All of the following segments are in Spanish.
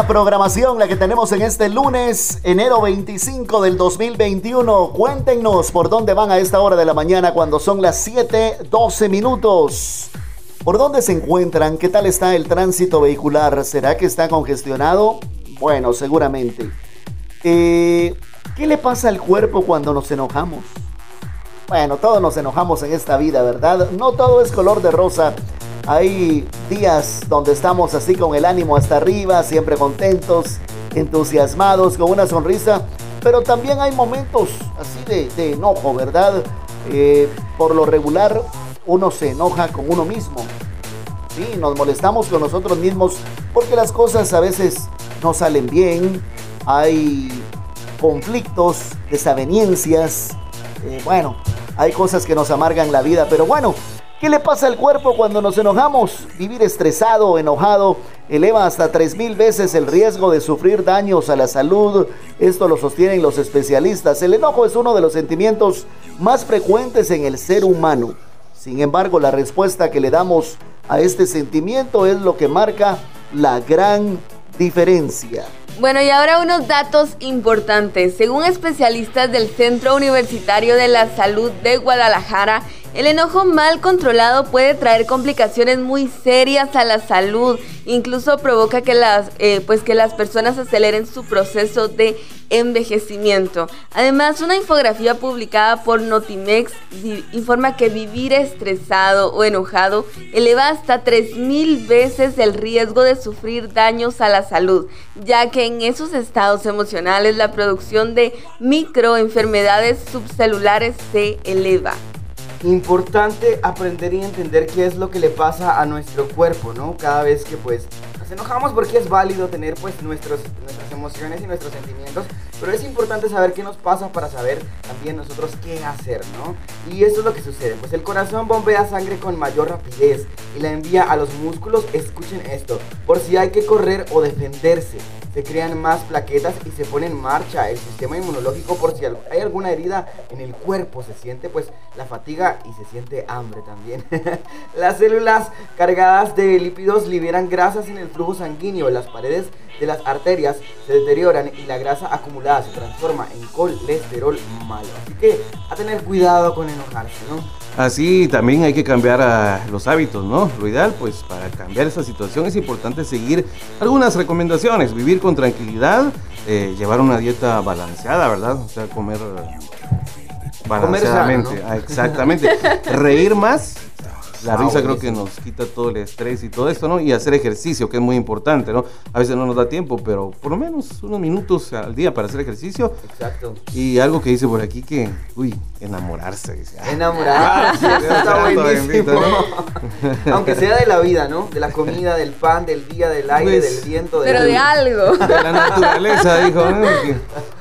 Programación la que tenemos en este lunes, enero 25 del 2021. Cuéntenos por dónde van a esta hora de la mañana cuando son las 7:12 minutos. ¿Por dónde se encuentran? ¿Qué tal está el tránsito vehicular? ¿Será que está congestionado? Bueno, seguramente. Eh, ¿Qué le pasa al cuerpo cuando nos enojamos? Bueno, todos nos enojamos en esta vida, ¿verdad? No todo es color de rosa. Hay días donde estamos así con el ánimo hasta arriba, siempre contentos, entusiasmados, con una sonrisa, pero también hay momentos así de, enojo, ¿verdad? Eh, por lo regular uno se enoja con uno mismo. Sí, nos molestamos con nosotros mismos porque las cosas a veces no salen bien, hay conflictos, desavenencias, eh, bueno, hay cosas que nos amargan la vida, pero bueno, ¿Qué le pasa al cuerpo cuando nos enojamos? Vivir estresado o enojado eleva hasta 3.000 veces el riesgo de sufrir daños a la salud. Esto lo sostienen los especialistas. El enojo es uno de los sentimientos más frecuentes en el ser humano. Sin embargo, la respuesta que le damos a este sentimiento es lo que marca la gran diferencia. Bueno, y ahora unos datos importantes. Según especialistas del Centro Universitario de la Salud de Guadalajara, el enojo mal controlado puede traer complicaciones muy serias a la salud, incluso provoca que las, eh, pues que las personas aceleren su proceso de envejecimiento. Además, una infografía publicada por Notimex informa que vivir estresado o enojado eleva hasta 3.000 veces el riesgo de sufrir daños a la salud, ya que en esos estados emocionales la producción de microenfermedades subcelulares se eleva importante aprender y entender qué es lo que le pasa a nuestro cuerpo, ¿no? Cada vez que pues enojamos porque es válido tener pues nuestros, nuestras emociones y nuestros sentimientos, pero es importante saber qué nos pasa para saber también nosotros qué hacer, ¿no? Y eso es lo que sucede, pues el corazón bombea sangre con mayor rapidez y la envía a los músculos, escuchen esto, por si hay que correr o defenderse se crean más plaquetas y se pone en marcha el sistema inmunológico por si hay alguna herida en el cuerpo, se siente pues la fatiga y se siente hambre también. las células cargadas de lípidos liberan grasas en el flujo sanguíneo, las paredes de las arterias se deterioran y la grasa acumulada se transforma en colesterol malo. Así que a tener cuidado con enojarse, ¿no? Así también hay que cambiar a los hábitos, ¿no? Lo ideal, pues para cambiar esa situación es importante seguir algunas recomendaciones, vivir con tranquilidad, eh, llevar una dieta balanceada, ¿verdad? O sea, comer balanceadamente, ah, exactamente, reír más la ah, risa creo que nos quita todo el estrés y todo esto, ¿no? Y hacer ejercicio, que es muy importante, ¿no? A veces no nos da tiempo, pero por lo menos unos minutos al día para hacer ejercicio. Exacto. Y algo que dice por aquí que, uy, enamorarse. Dice, ah, enamorarse, ah, está buenísimo. Aunque sea de la vida, ¿no? De la comida, del pan, del día, del aire, pues, del viento. Del pero de algo. De la naturaleza, dijo.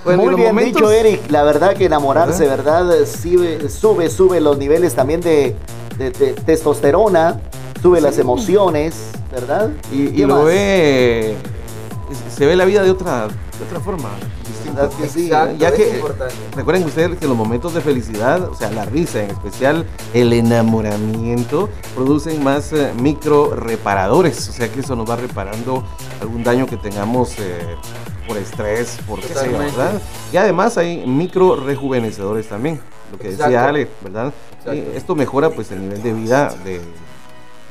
muy bien dicho, Eric. La verdad que enamorarse, ¿verdad? sube, sube los niveles también de de, testosterona, sube las emociones, ¿verdad? Y, lo ve, se ve la vida de otra, de otra forma. Que sí, ya que recuerden ustedes que los momentos de felicidad, o sea, la risa, en especial el enamoramiento, producen más eh, micro reparadores, o sea que eso nos va reparando algún daño que tengamos eh, por estrés, por qué ¿verdad? Y además hay micro rejuvenecedores también, lo que decía Ale, ¿verdad? Esto mejora pues el nivel de vida de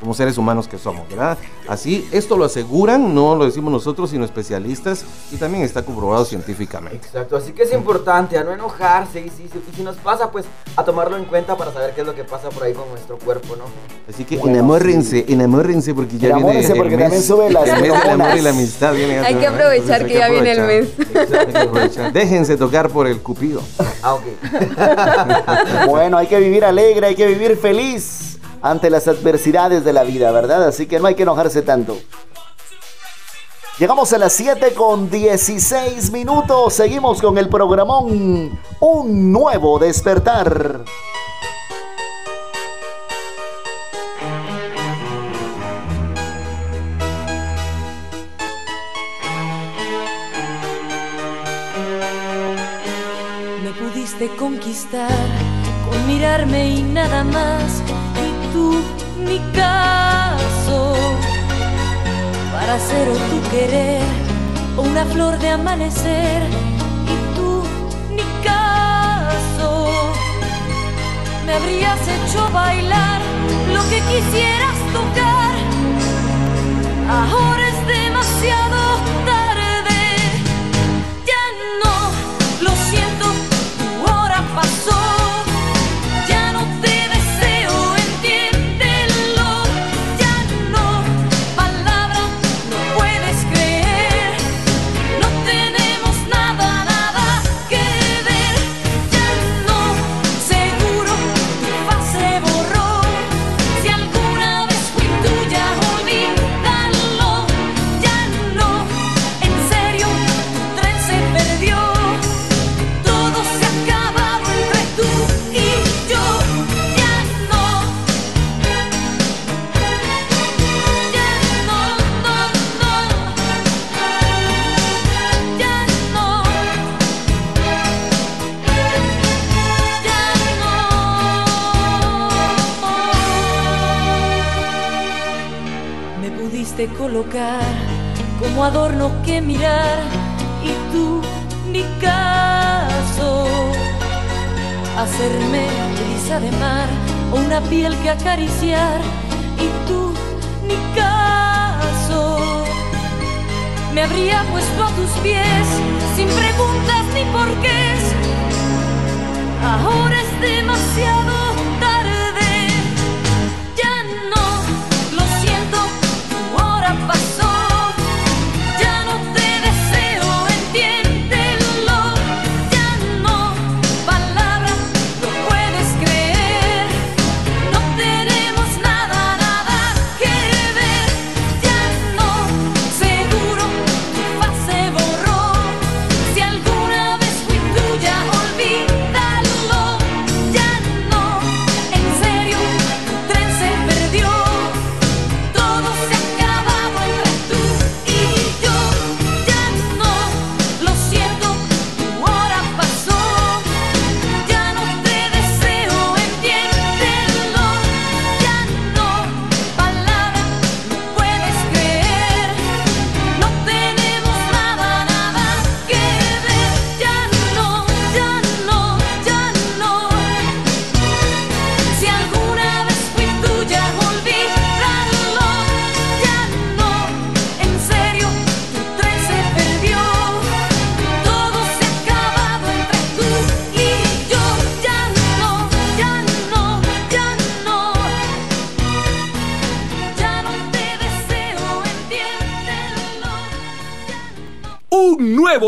como seres humanos que somos, ¿verdad? Así, esto lo aseguran, no lo decimos nosotros, sino especialistas, y también está comprobado científicamente. Exacto, así que es importante a no enojarse, y si, si nos pasa, pues a tomarlo en cuenta para saber qué es lo que pasa por ahí con nuestro cuerpo, ¿no? Así que enamórrense, enamórrense, porque ya viene el porque también sube la el mes amor y la amistad. Viene hay que aprovechar que, ya viene el mes. Déjense tocar por el cupido. Ah, ok. bueno, hay que vivir alegre, hay que vivir feliz ante las adversidades de la vida, ¿verdad? Así que no hay que enojarse tanto. Llegamos a las 7 con 16 minutos. Seguimos con el programón Un nuevo despertar. Me pudiste conquistar con mirarme y nada más tú ni caso. Para ser o tu querer o una flor de amanecer y tú ni caso. Me habrías hecho bailar lo que quisieras tocar. Ahora es demasiado tarde. Ya no lo siento tu hora pasó. como adorno que mirar y tú ni caso. Hacerme brisa de mar o una piel que acariciar y tú ni caso. Me habría puesto a tus pies sin preguntas ni por qué. Ahora es demasiado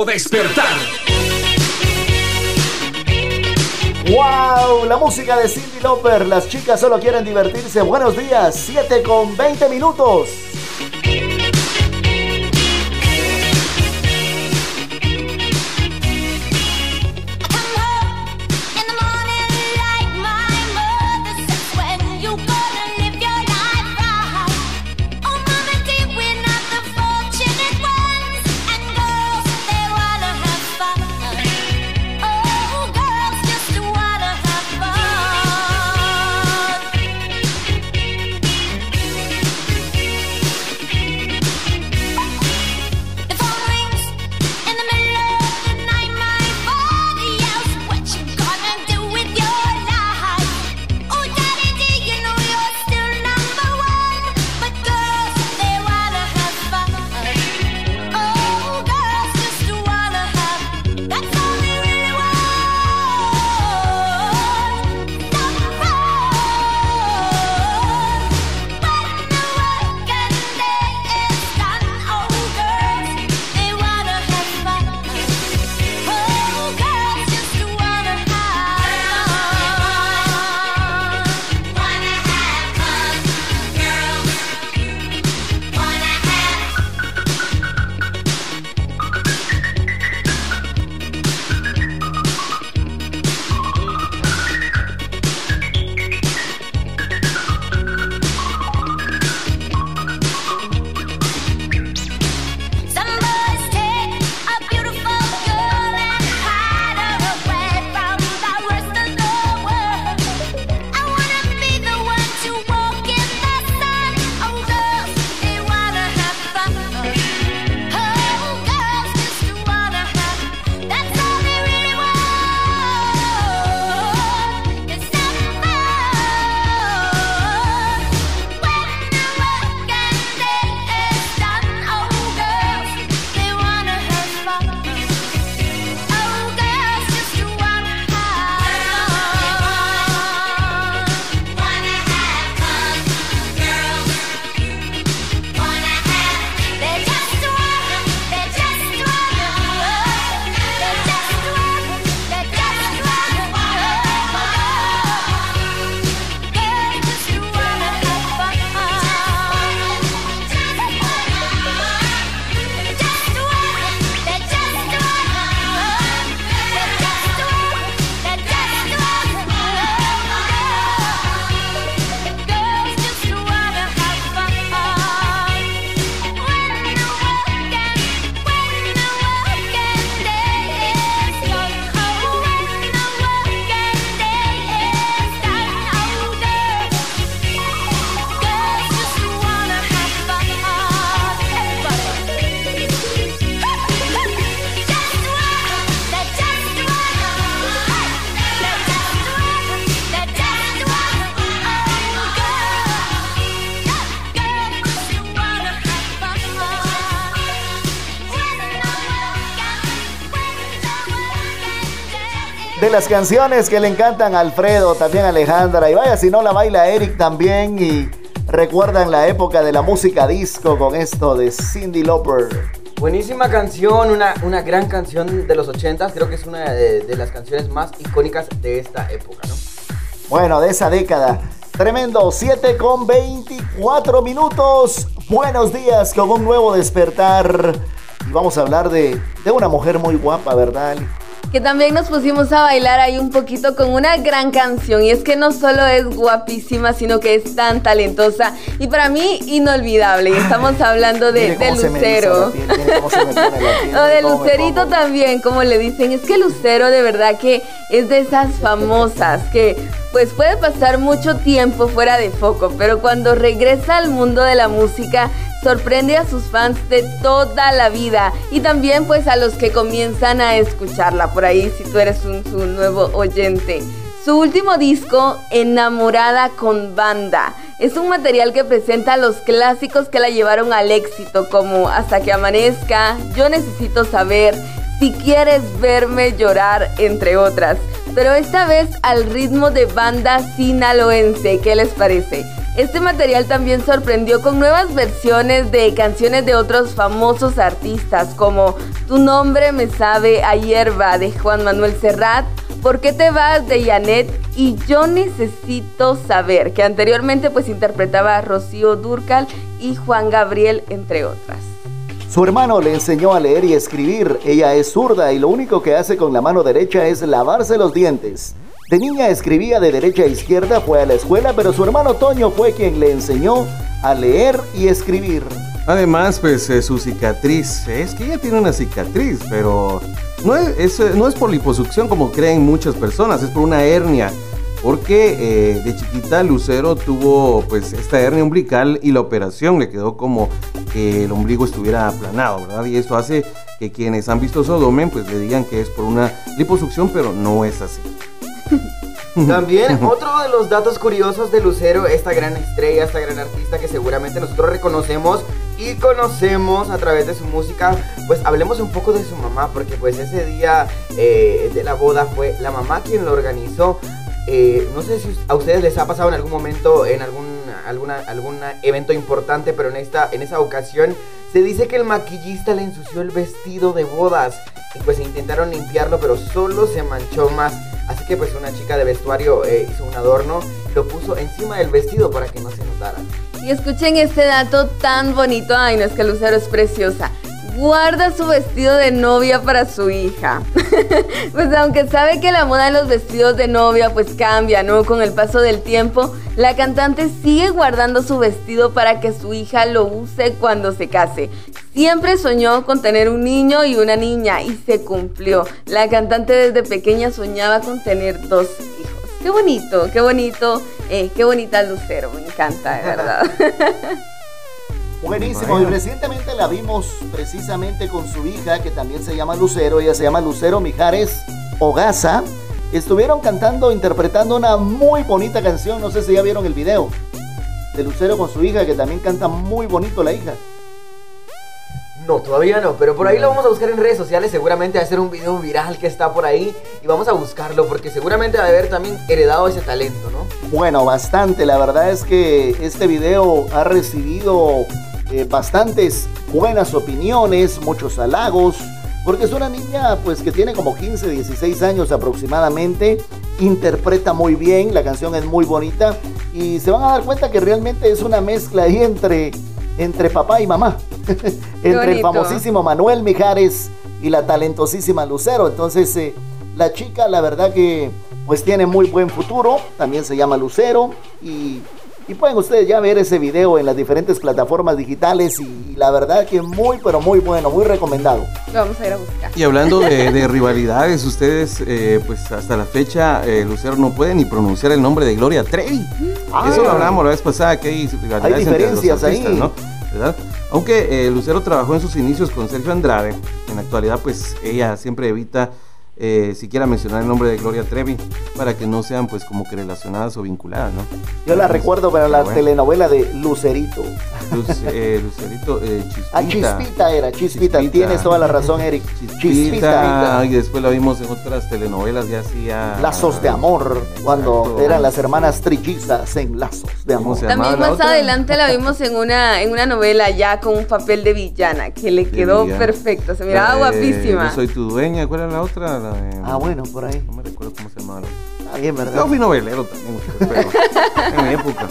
despertar. ¡Wow! La música de Cindy Lauper. Las chicas solo quieren divertirse. Buenos días, 7 con 20 minutos. Las canciones que le encantan a Alfredo, también a Alejandra. Y vaya, si no la baila Eric también. Y recuerdan la época de la música disco con esto de Cindy Lauper. Buenísima canción, una, una gran canción de los 80 creo que es una de, de las canciones más icónicas de esta época, ¿no? Bueno, de esa década. Tremendo, 7 con 24 minutos. Buenos días con un nuevo despertar. Y vamos a hablar de, de una mujer muy guapa, ¿verdad? Ali? Que también nos pusimos a bailar ahí un poquito con una gran canción. Y es que no solo es guapísima sino que es tan talentosa y para mí inolvidable. Y estamos hablando de, de Lucero. o de Lucerito también como le dicen. Es que Lucero de verdad que es de esas famosas que pues puede pasar mucho tiempo fuera de foco pero cuando regresa al mundo de la música sorprende a sus fans de toda la vida y también pues a los que comienzan a escucharla por ahí si tú eres un, su nuevo oyente. Su último disco, Enamorada con Banda, es un material que presenta los clásicos que la llevaron al éxito como Hasta que amanezca, Yo necesito saber, Si quieres verme llorar, entre otras. Pero esta vez al ritmo de banda sinaloense, ¿qué les parece? Este material también sorprendió con nuevas versiones de canciones de otros famosos artistas como Tu nombre me sabe a hierba de Juan Manuel Serrat, ¿Por qué te vas de Janet? Y Yo necesito saber, que anteriormente pues interpretaba a Rocío Durcal y Juan Gabriel, entre otras. Su hermano le enseñó a leer y escribir. Ella es zurda y lo único que hace con la mano derecha es lavarse los dientes. De niña escribía de derecha a izquierda, fue a la escuela, pero su hermano Toño fue quien le enseñó a leer y escribir. Además, pues eh, su cicatriz, es que ella tiene una cicatriz, pero no es, eh, no es por liposucción como creen muchas personas, es por una hernia. Porque eh, de chiquita Lucero tuvo pues esta hernia umbilical y la operación le quedó como que el ombligo estuviera aplanado, ¿verdad? Y esto hace que quienes han visto su abdomen pues le digan que es por una liposucción, pero no es así. También otro de los datos curiosos de Lucero, esta gran estrella, esta gran artista que seguramente nosotros reconocemos y conocemos a través de su música, pues hablemos un poco de su mamá, porque pues ese día eh, de la boda fue la mamá quien lo organizó. Eh, no sé si a ustedes les ha pasado en algún momento, en algún alguna, algún evento importante, pero en esta, en esa ocasión se dice que el maquillista le ensució el vestido de bodas y pues intentaron limpiarlo, pero solo se manchó más. Así que pues una chica de vestuario eh, hizo un adorno y lo puso encima del vestido para que no se notara. Y escuchen este dato tan bonito. Ay, no es que Lucero es preciosa. Guarda su vestido de novia para su hija. pues aunque sabe que la moda de los vestidos de novia pues cambia, ¿no? Con el paso del tiempo, la cantante sigue guardando su vestido para que su hija lo use cuando se case. Siempre soñó con tener un niño y una niña y se cumplió. La cantante desde pequeña soñaba con tener dos hijos. Qué bonito, qué bonito, eh, qué bonita Lucero, me encanta, de verdad. Buenísimo, y recientemente la vimos precisamente con su hija, que también se llama Lucero, ella se llama Lucero Mijares Ogaza. Estuvieron cantando, interpretando una muy bonita canción, no sé si ya vieron el video, de Lucero con su hija, que también canta muy bonito la hija. No, todavía no, pero por ahí lo vamos a buscar en redes sociales, seguramente va a ser un video viral que está por ahí y vamos a buscarlo porque seguramente va a haber también heredado ese talento, ¿no? Bueno, bastante, la verdad es que este video ha recibido eh, bastantes buenas opiniones, muchos halagos, porque es una niña pues que tiene como 15, 16 años aproximadamente, interpreta muy bien, la canción es muy bonita y se van a dar cuenta que realmente es una mezcla ahí entre, entre papá y mamá, entre el famosísimo Manuel Mijares y la talentosísima Lucero, entonces eh, la chica la verdad que pues tiene muy buen futuro, también se llama Lucero y, y pueden ustedes ya ver ese video en las diferentes plataformas digitales y, la verdad que muy pero muy bueno, muy recomendado. Lo vamos a ir a buscar. Y hablando de, de rivalidades, ustedes, eh, pues hasta la fecha, eh, Lucero no puede ni pronunciar el nombre de Gloria Trevi. Ah. Eso lo hablamos la vez pasada, que hay rivalidades Hay entre los diferencias ahí. ¿no? ¿Verdad? Aunque eh, Lucero trabajó en sus inicios con Sergio Andrade, en la actualidad, pues ella siempre evita eh, siquiera mencionar el nombre de Gloria Trevi para que no sean, pues, como que relacionadas o vinculadas, ¿no? Yo la Entonces, recuerdo para la bueno. telenovela de Lucerito. Luce- eh, Lucerito, eh, Chispita. Ah, Chispita era, Chispita. Chispita. Tienes toda la razón, Eric. Chispita. Y después la vimos en otras telenovelas, ya hacía. Lazos de amor, cuando Exacto. eran las hermanas trillizas en Lazos de ¿Cómo amor. También la más otra? adelante la vimos en una, en una novela ya con un papel de villana que le quedó villana. perfecto. Se miraba La de guapísima. Yo soy tu dueña. ¿Cuál era la otra? La de- Ah, bueno, por ahí. No me recuerdo cómo se llamaba. Está bien, ¿verdad? Yo fui novelero también, pero en mi época.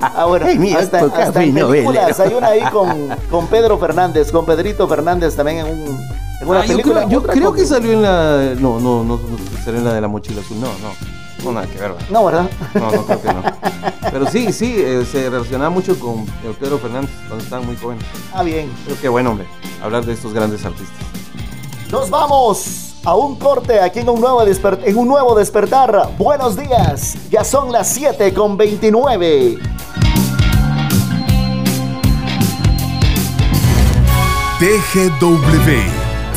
Ah, bueno, En mi hasta, época hasta en películas. Hay una ahí con, con Pedro Fernández, con Pedrito Fernández también en, un, en una Ah, yo película. creo, yo creo que salió en la. No, no, no, no, salió en la de la mochila azul. No, no. No, nada que ver. ¿verdad? No, ¿verdad? No, no creo que no. Pero sí, sí, eh, se relacionaba mucho con el Pedro Fernández cuando estaban muy jóvenes. Ah, bien. Pero qué bueno, hombre, hablar de estos grandes artistas. Nos vamos a un corte aquí en un nuevo, despertar. Buenos días. Ya son las 7 con 29. TGW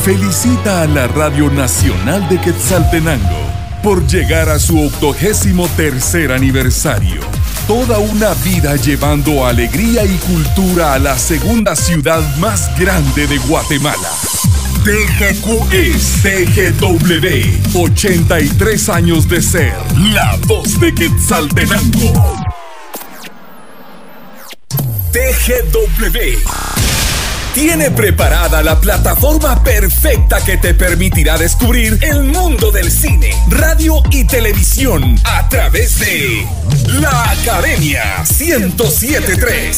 felicita a la Radio Nacional de Quetzaltenango por llegar a su octogésimo tercer aniversario. Toda una vida llevando alegría y cultura a la segunda ciudad más grande de Guatemala. TGQ es TGW, 83 años de ser la voz de Quetzaltenango. TGW tiene preparada la plataforma perfecta que te permitirá descubrir el mundo del cine, radio y televisión a través de La Academia 1073.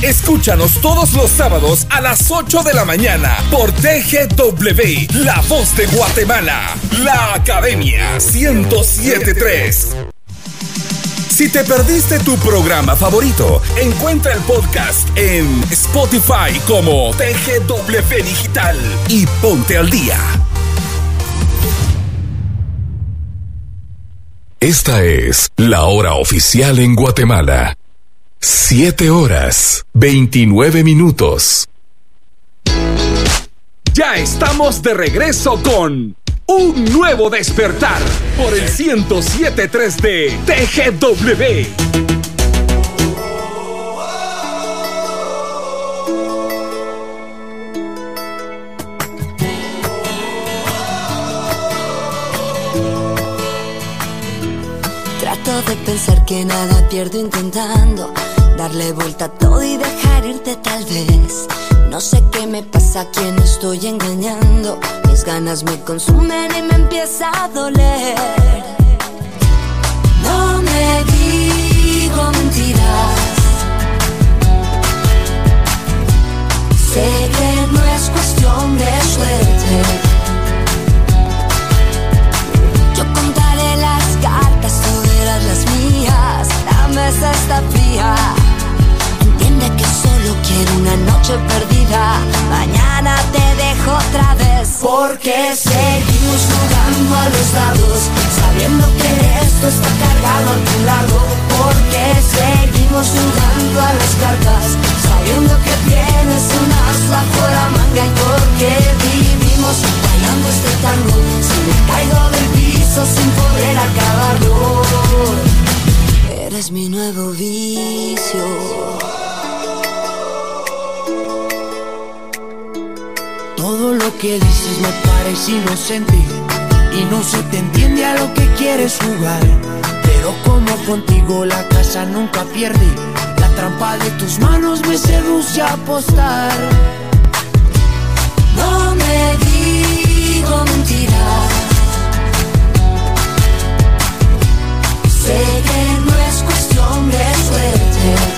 Escúchanos todos los sábados a las 8 de la mañana por TGW, La Voz de Guatemala. La Academia 1073. Si te perdiste tu programa favorito, encuentra el podcast en Spotify como TGW Digital y ponte al día. Esta es la hora oficial en Guatemala. 7 horas, 29 minutos. Ya estamos de regreso con un nuevo despertar por el 1073 de TGW. Trato de pensar que nada pierdo intentando darle vuelta a todo y dejar irte tal vez. No sé qué me pasa, a quién estoy engañando. Mis ganas me consumen y me empieza a doler. No me digo mentiras. Sé que no es cuestión de suerte. Yo contaré las cartas, tú verás las mías. La mesa está fría. Quiero una noche perdida. Mañana te dejo otra vez. Porque seguimos jugando a los dados. Sabiendo que esto está cargado a tu lado. Porque seguimos jugando a las cartas. Sabiendo que tienes un as bajo la manga. Y porque vivimos bailando este tango. Si me caigo del piso sin poder acabarlo. Eres mi nuevo vicio. Que dices me parece inocente y no se te entiende a lo que quieres jugar. Pero como contigo la casa nunca pierde, la trampa de tus manos me seduce a apostar. No me digo mentiras. Sé que no es cuestión de suerte.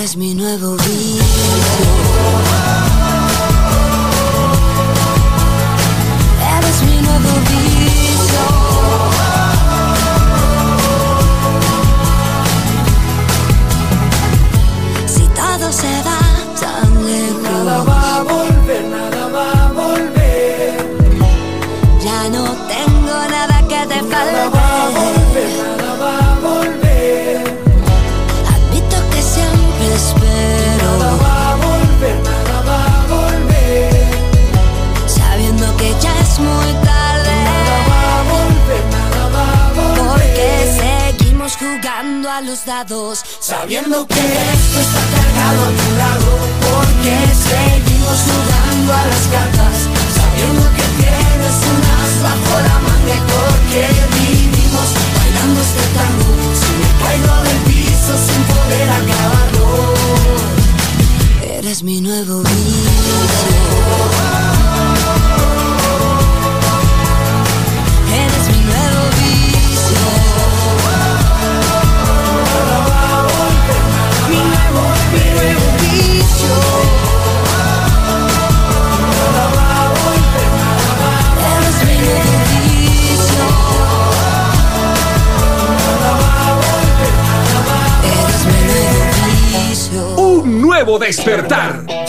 Eres mi nuevo vicio. Sabiendo que esto está cargado a tu lado Porque seguimos jugando a las cartas Sabiendo que tienes un as bajo la manga porque vivimos bailando este tango Si me caigo del piso sin poder acabarlo Eres mi nuevo vicio. Despertar.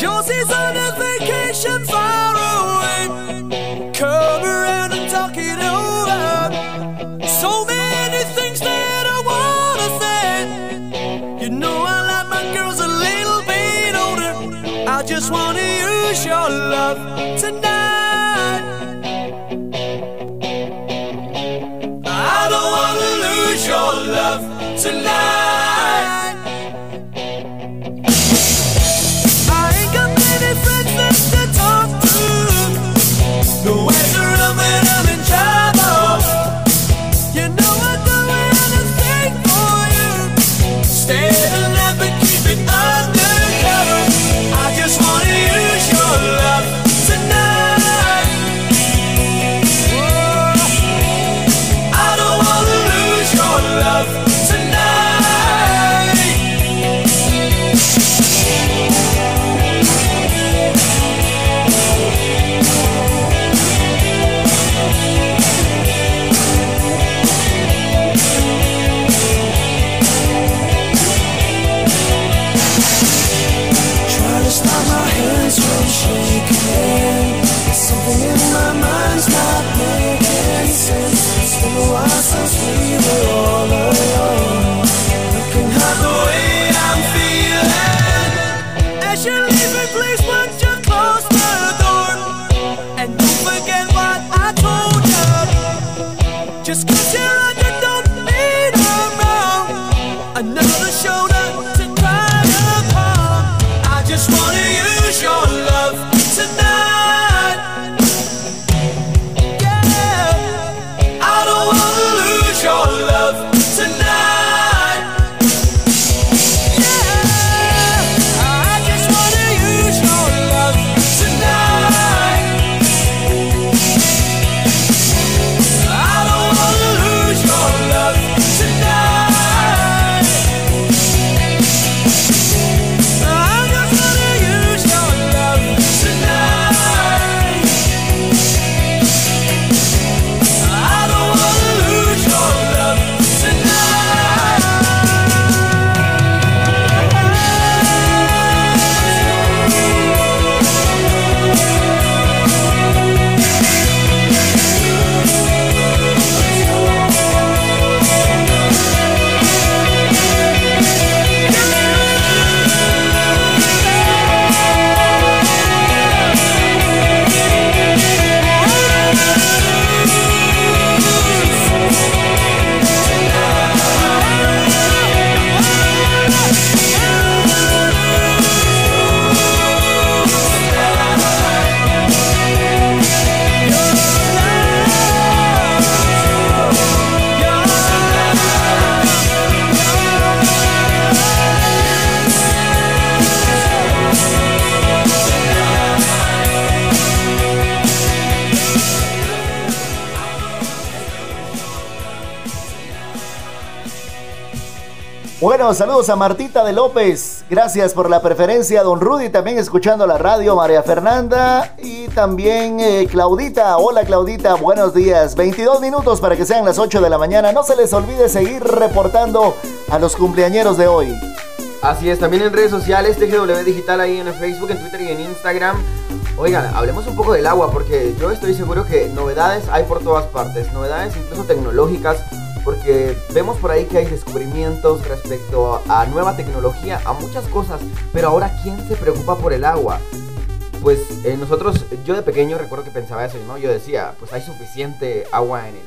Bueno, saludos a Martita de López. Gracias por la preferencia, don Rudy, también escuchando la radio, María Fernanda y también eh, Claudita. Hola Claudita, buenos días. 22 minutos para que sean las 8 de la mañana. No se les olvide seguir reportando a los cumpleañeros de hoy. Así es, también en redes sociales, TGW Digital ahí en Facebook, en Twitter y en Instagram. Oigan, hablemos un poco del agua porque yo estoy seguro que novedades hay por todas partes, novedades incluso tecnológicas, porque vemos por ahí que hay descubrimientos respecto a nueva tecnología, a muchas cosas, pero ahora ¿quién se preocupa por el agua? Pues eh, nosotros, yo de pequeño recuerdo que pensaba eso, ¿no? Yo decía, pues hay suficiente agua en el,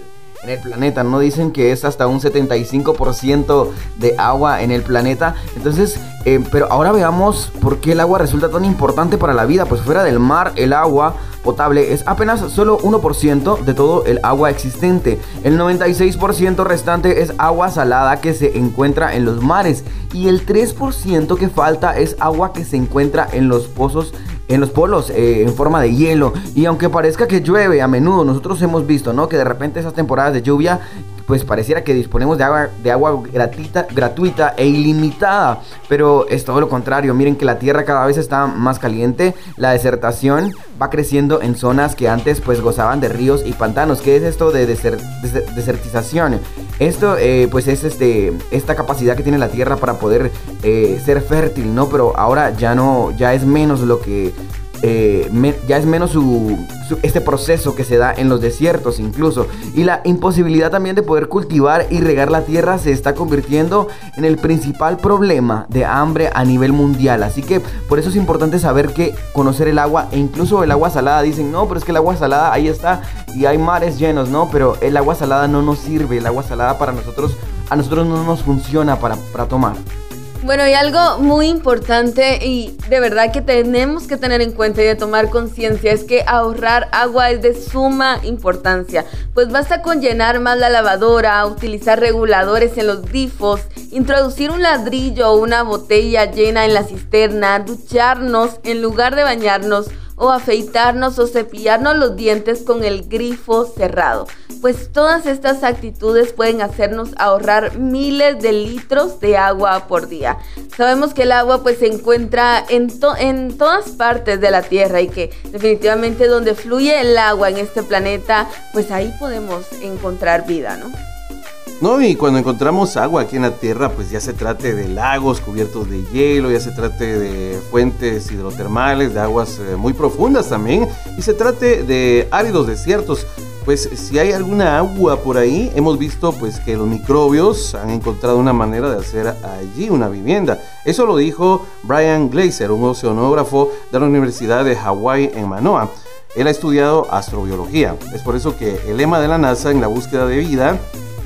en el planeta, ¿no? Dicen que es hasta un 75% de agua en el planeta. Entonces, eh, pero ahora veamos por qué el agua resulta tan importante para la vida. Pues fuera del mar, el agua potable es apenas solo 1% de todo el agua existente. El 96% restante es agua salada que se encuentra en los mares. Y el 3% que falta es agua que se encuentra en los pozos en los polos eh, en forma de hielo. Y aunque parezca que llueve a menudo, nosotros hemos visto, ¿no? Que de repente esas temporadas de lluvia, pues pareciera que disponemos de agua, de agua gratuita, gratuita e ilimitada. Pero es todo lo contrario. Miren que la tierra cada vez está más caliente. La desertación va creciendo en zonas que antes pues gozaban de ríos y pantanos. ¿Qué es esto de deser- deser- desertización? Esto eh, pues es este, esta capacidad que tiene la tierra para poder eh, ser fértil, ¿no? Pero ahora ya no, ya es menos lo que eh, ya es menos su- este proceso que se da en los desiertos incluso. Y la imposibilidad también de poder cultivar y regar la tierra se está convirtiendo en el principal problema de hambre a nivel mundial. Así que por eso es importante saber que conocer el agua e incluso el agua salada. Dicen, no, pero es que el agua salada ahí está y hay mares llenos, ¿no? Pero el agua salada no nos sirve. El agua salada para nosotros, a nosotros no nos funciona para, para tomar. Bueno, y algo muy importante y de verdad que tenemos que tener en cuenta y de tomar conciencia es que ahorrar agua es de suma importancia, pues basta con llenar más la lavadora, utilizar reguladores en los grifos, introducir un ladrillo o una botella llena en la cisterna, ducharnos en lugar de bañarnos o afeitarnos o cepillarnos los dientes con el grifo cerrado. Pues todas estas actitudes pueden hacernos ahorrar miles de litros de agua por día. Sabemos que el agua pues se encuentra en, to- en todas partes de la Tierra y que definitivamente donde fluye el agua en este planeta pues ahí podemos encontrar vida, ¿no? No, y cuando encontramos agua aquí en la Tierra, pues ya se trate de lagos cubiertos de hielo, ya se trate de fuentes hidrotermales, de aguas eh, muy profundas también, y se trate de áridos desiertos. Pues si hay alguna agua por ahí, hemos visto pues que los microbios han encontrado una manera de hacer allí una vivienda. Eso lo dijo Brian Glazer, un oceanógrafo de la Universidad de Hawái en Manoa. Él ha estudiado astrobiología. Es por eso que el lema de la NASA en la búsqueda de vida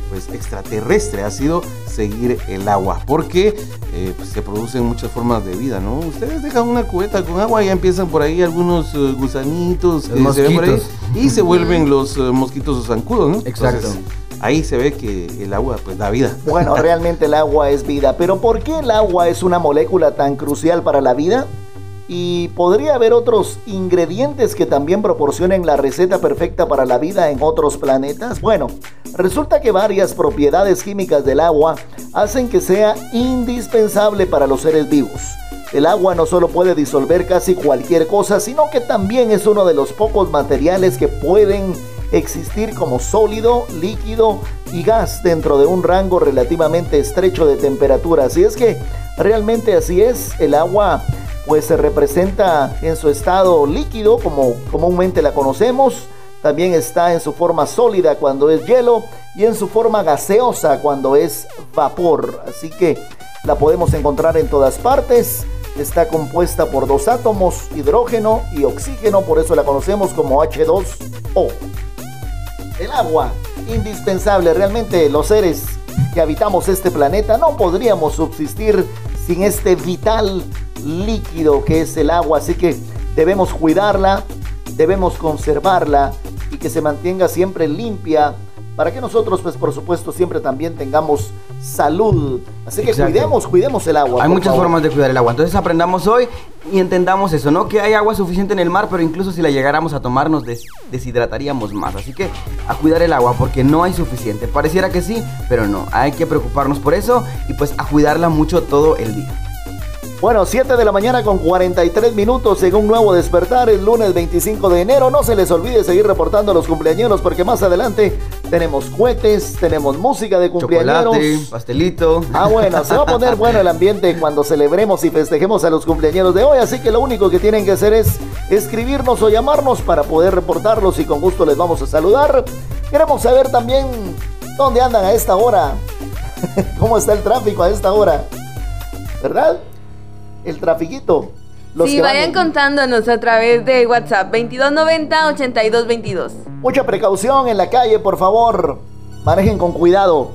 pues extraterrestre ha sido seguir el agua porque eh, pues, se producen muchas formas de vida no ustedes dejan una cubeta con agua y ya empiezan por ahí algunos eh, gusanitos que se ven por ahí mosquitos. y se vuelven los eh, mosquitos o zancudos no Exacto. Entonces, ahí se ve que el agua pues da vida Bueno, realmente el agua es vida, pero ¿por qué el agua es una molécula tan crucial para la vida? Y podría haber otros ingredientes que también proporcionen la receta perfecta para la vida en otros planetas. Bueno, resulta que varias propiedades químicas del agua hacen que sea indispensable para los seres vivos. El agua no solo puede disolver casi cualquier cosa, sino que también es uno de los pocos materiales que pueden existir como sólido, líquido y gas dentro de un rango relativamente estrecho de temperatura. Así es que realmente así es, el agua pues se representa en su estado líquido como comúnmente la conocemos, también está en su forma sólida cuando es hielo y en su forma gaseosa cuando es vapor. Así que la podemos encontrar en todas partes. Está compuesta por dos átomos, hidrógeno y oxígeno, por eso la conocemos como H2O. El agua, indispensable, realmente los seres que habitamos este planeta no podríamos subsistir sin este vital líquido que es el agua, así que debemos cuidarla, debemos conservarla y que se mantenga siempre limpia para que nosotros pues por supuesto siempre también tengamos salud. Así que Exacto. cuidemos, cuidemos el agua. Hay muchas favor. formas de cuidar el agua. Entonces aprendamos hoy y entendamos eso, ¿no? Que hay agua suficiente en el mar, pero incluso si la llegáramos a tomar nos des- deshidrataríamos más. Así que a cuidar el agua porque no hay suficiente. Pareciera que sí, pero no. Hay que preocuparnos por eso y pues a cuidarla mucho todo el día. Bueno, 7 de la mañana con 43 minutos en un nuevo despertar el lunes 25 de enero. No se les olvide seguir reportando a los cumpleaños porque más adelante tenemos cohetes, tenemos música de cumpleaños. Chocolate, pastelito. Ah, bueno, se va a poner bueno el ambiente cuando celebremos y festejemos a los cumpleaños de hoy, así que lo único que tienen que hacer es escribirnos o llamarnos para poder reportarlos y con gusto les vamos a saludar. Queremos saber también dónde andan a esta hora, cómo está el tráfico a esta hora, ¿verdad? El trafiquito. Los Sí, van vayan contándonos a través de WhatsApp 2290-8222. Mucha precaución en la calle, por favor. Manejen con cuidado.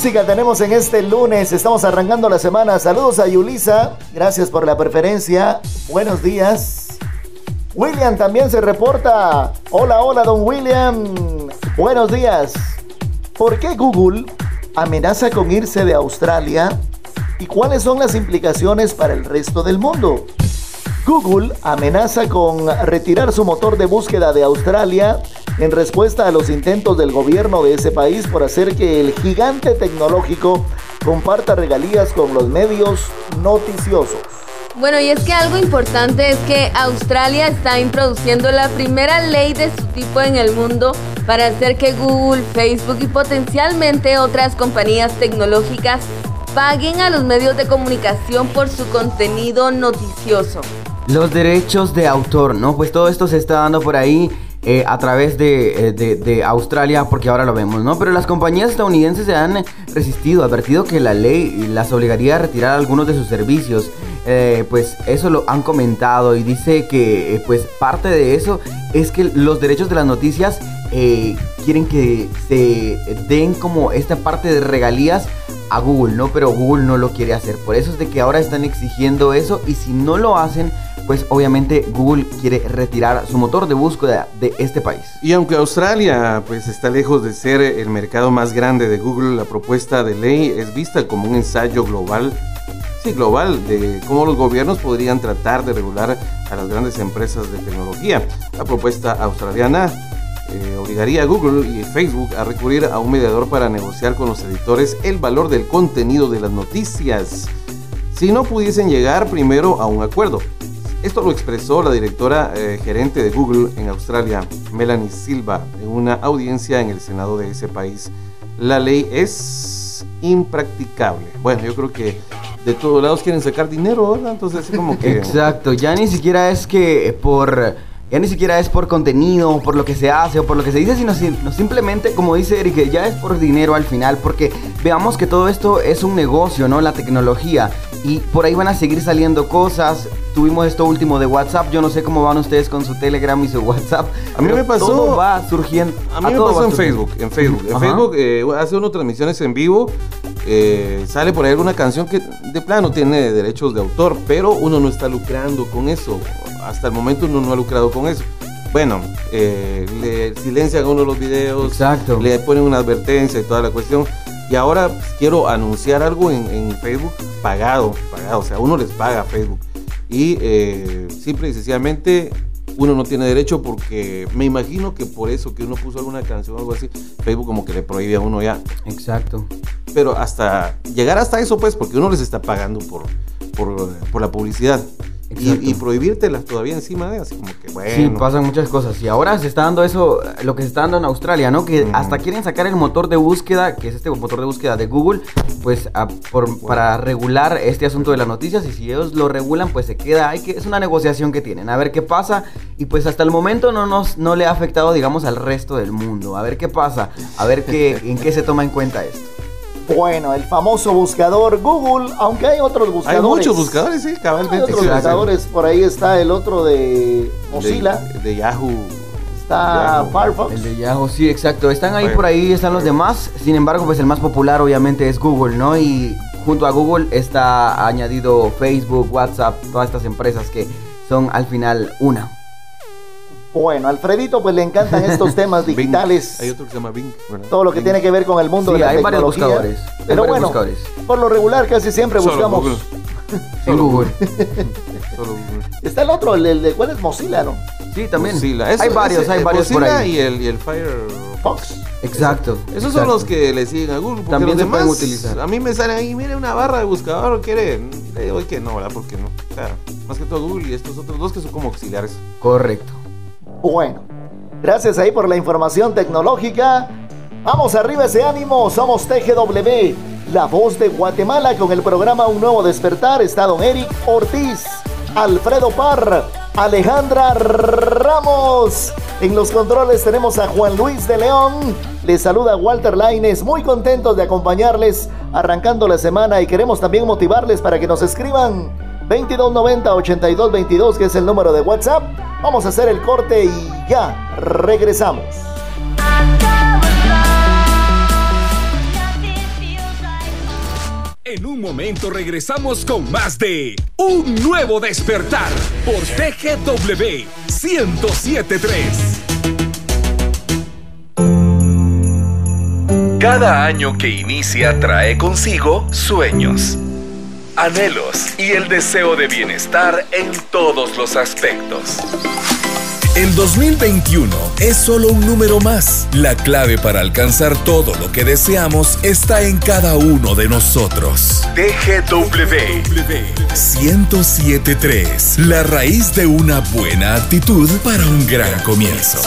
Música tenemos en este lunes. Estamos arrancando la semana. Saludos a Yulisa. Gracias por la preferencia. Buenos días. William también se reporta. Hola, hola, don William. Buenos días. ¿Por qué Google amenaza con irse de Australia? ¿Y cuáles son las implicaciones para el resto del mundo? Google amenaza con retirar su motor de búsqueda de Australia en respuesta a los intentos del gobierno de ese país por hacer que el gigante tecnológico comparta regalías con los medios noticiosos. Bueno, y es que algo importante es que Australia está introduciendo la primera ley de su tipo en el mundo para hacer que Google, Facebook y potencialmente otras compañías tecnológicas paguen a los medios de comunicación por su contenido noticioso. Los derechos de autor, ¿no? Pues todo esto se está dando por ahí eh, a través de, eh, de- de Australia, porque ahora lo vemos, ¿no? Pero las compañías estadounidenses se han resistido, advertido que la ley las obligaría a retirar algunos de sus servicios. Eh, pues eso lo han comentado y dice que eh, pues parte de eso es que los derechos de las noticias quieren que se den como esta parte de regalías a Google, ¿no? Pero Google no lo quiere hacer. Por eso es de que ahora están exigiendo eso y si no lo hacen, pues obviamente Google quiere retirar su motor de búsqueda de este país. Y aunque Australia pues está lejos de ser el mercado más grande de Google, la propuesta de ley es vista como un ensayo global, sí, global, de cómo los gobiernos podrían tratar de regular a las grandes empresas de tecnología. La propuesta australiana eh, obligaría a Google y Facebook a recurrir a un mediador para negociar con los editores el valor del contenido de las noticias, si no pudiesen llegar primero a un acuerdo. Esto lo expresó la directora eh, gerente de Google en Australia, Melanie Silva, en una audiencia en el Senado de ese país. La ley es impracticable. Bueno, yo creo que de todos lados quieren sacar dinero, ¿verdad? Entonces es como que... Exacto, ya ni siquiera es que por ya ni siquiera es por contenido, por lo que se hace o por lo que se dice, sino, sim- no simplemente, como dice Eric, que ya es por dinero al final, porque veamos que todo esto es un negocio, ¿no? La tecnología. Y por ahí van a seguir saliendo cosas. Tuvimos esto último de WhatsApp. Yo no sé cómo van ustedes con su Telegram y su WhatsApp. A mí me pasó- Todo va surgiendo. A mí me pasó en surgiendo. Facebook, en Facebook. En Ajá. Facebook eh, hace unas transmisiones en vivo, eh, sale por ahí alguna canción que de plano tiene derechos de autor, pero uno no está lucrando con eso. Hasta el momento uno no ha lucrado con eso. Bueno, eh, le silencian uno de los videos, Exacto. le ponen una advertencia y toda la cuestión. Y ahora pues, quiero anunciar algo en, en Facebook pagado, pagado, o sea, uno les paga a Facebook. Y eh, simple y sencillamente uno no tiene derecho porque me imagino que por eso que uno puso alguna canción o algo así, Facebook como que le prohíbe a uno ya. Exacto. Pero hasta llegar hasta eso pues porque uno les está pagando por, por, por la publicidad. Y, y prohibírtela todavía encima de así como que bueno. Sí, pasan muchas cosas. Y ahora se está dando eso, lo que se está dando en Australia, ¿no? Que Mm. hasta quieren sacar el motor de búsqueda, que es este motor de búsqueda de Google, pues a- por- para regular este asunto de las noticias. Y si ellos lo regulan, pues se queda. Hay que, es una negociación que tienen. A ver qué pasa. Y pues hasta el momento no, nos, no le ha afectado, digamos, al resto del mundo. A ver qué pasa. A ver qué, en qué se toma en cuenta esto. Bueno, el famoso buscador Google, aunque hay otros Hay buscadores. muchos buscadores, sí, Hay cabalmente. otros Exacto. buscadores, por ahí está el otro de Mozilla, De, de Yahoo. está Yahoo. Firefox. El de Yahoo, sí, exacto. Están ahí Bueno. por ahí, están los demás. Sin embargo, pues el más popular obviamente es Google, ¿no? Y junto a Google está añadido Facebook, WhatsApp, todas estas empresas que son al final una. Bueno, Alfredito pues le encantan estos temas Bing. digitales. Hay otro que se llama Bing. ¿verdad? todo lo que Bing. tiene que ver con el mundo Sí, de la hay varios tecnología. buscadores, hay Pero varios bueno, buscadores. por lo regular casi siempre Solo buscamos. Google. En Google. Solo Google. Está el otro, el, el de cuál es Mozilla, ¿no? Sí, también. Mozilla. Eso- hay varios, ese- hay el varios por Mozilla ahí. Y el, y el Firefox. Fox. Exacto. Esos son los que le siguen a Google. Porque También los se pueden demás, utilizar. A mí me salen ahí, mire una barra de buscador, ¿quiere? Le digo que no, ¿verdad? Porque no. O sea, más que todo Google y estos otros dos que son como auxiliares. Correcto. Bueno, gracias ahí por la información tecnológica. Vamos arriba ese ánimo, somos TGW, la voz de Guatemala con el programa Un Nuevo Despertar. Está don Eric Ortiz, Alfredo Parr, Alejandra Ramos. En los controles tenemos a Juan Luis de León. Les saluda Walter Laines, muy contentos de acompañarles arrancando la semana y queremos también motivarles para que nos escriban 2290-8222, que es el número de WhatsApp. Vamos a hacer el corte y ya regresamos. En un momento regresamos con más de Un Nuevo Despertar por TGW 1073. Cada año que inicia trae consigo sueños, anhelos y el deseo de bienestar en todos los aspectos. El 2021 es solo un número más. La clave para alcanzar todo lo que deseamos está en cada uno de nosotros. TGW 1073, la raíz de una buena actitud para un gran comienzo.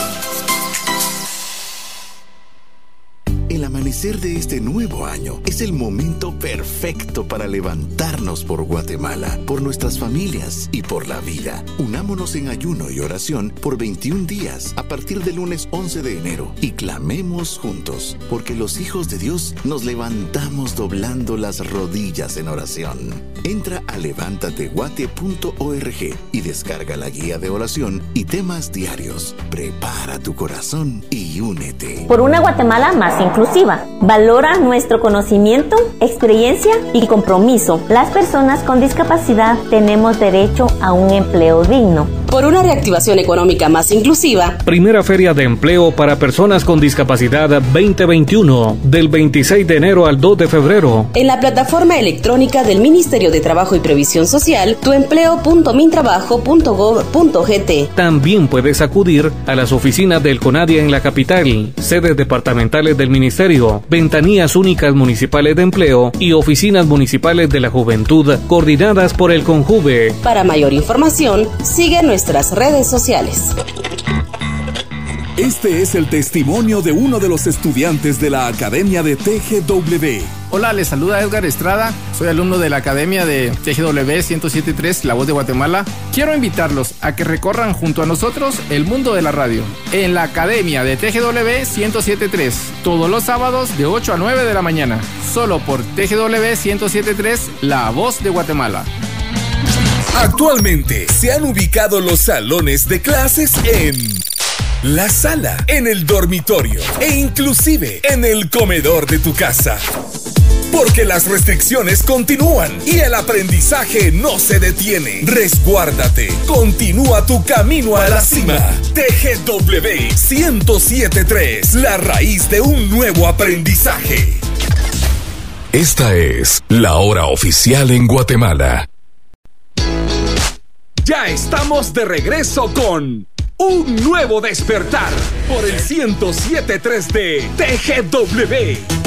Amanecer de este nuevo año es el momento perfecto para levantarnos por Guatemala, por nuestras familias y por la vida. Unámonos en ayuno y oración por 21 días a partir del lunes 11 de enero y clamemos juntos, porque los hijos de Dios nos levantamos doblando las rodillas en oración. Entra a levántateguate.org y descarga la guía de oración y temas diarios. Prepara tu corazón y únete. por una Guatemala más inclusiva. Valora nuestro conocimiento, experiencia y compromiso. Las personas con discapacidad tenemos derecho a un empleo digno. Por una reactivación económica más inclusiva, Primera Feria de Empleo para Personas con Discapacidad 2021, del 26 de enero al 2 de febrero. en la plataforma electrónica del Ministerio de Trabajo y Previsión Social, tuempleo.mintrabajo.gov.gt. También puedes acudir a las oficinas del CONADIA en la capital, sedes departamentales del Ministerio, ventanillas únicas municipales de empleo y oficinas municipales de la juventud coordinadas por el CONJUVE. Para mayor información, sigue nuestras redes sociales. Este es el testimonio de uno de los estudiantes de la Academia de TGW. Hola, les saluda Edgar Estrada, soy alumno de la Academia de TGW 1073, La Voz de Guatemala. Quiero invitarlos a que recorran junto a nosotros el mundo de la radio en la Academia de TGW 1073, todos los sábados de 8 a 9 de la mañana, solo por TGW 1073, La Voz de Guatemala. Actualmente se han ubicado los salones de clases en la sala, en el dormitorio e inclusive en el comedor de tu casa. Porque las restricciones continúan y el aprendizaje no se detiene. Resguárdate. Continúa tu camino a la cima. TGW 1073, la raíz de un nuevo aprendizaje. Esta es la hora oficial en Guatemala. Ya estamos de regreso con Un Nuevo Despertar por el 1073 de TGW.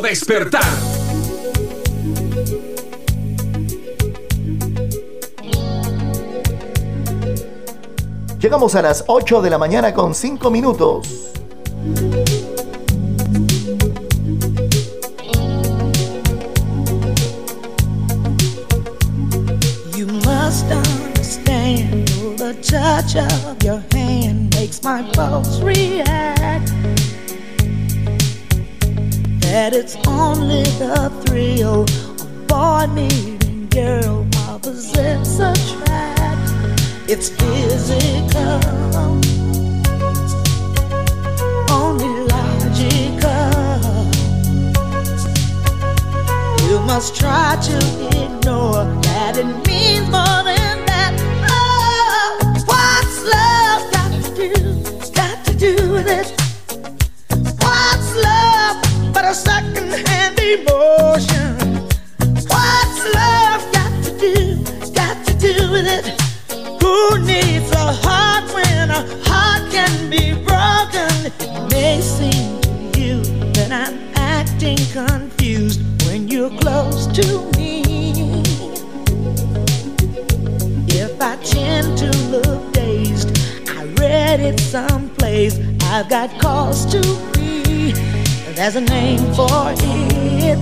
despertar. Llegamos a las 8 de la mañana con 5 minutos. the thrill of boy meeting girl opposites attract. a. It's physical, only logical. You must try to ignore that. There's a name for it.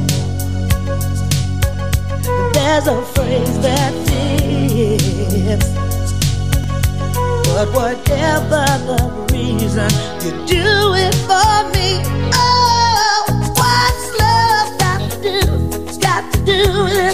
There's a phrase that fits. But whatever the reason, you do it for me. Oh, what's love got to do? Got to do with it.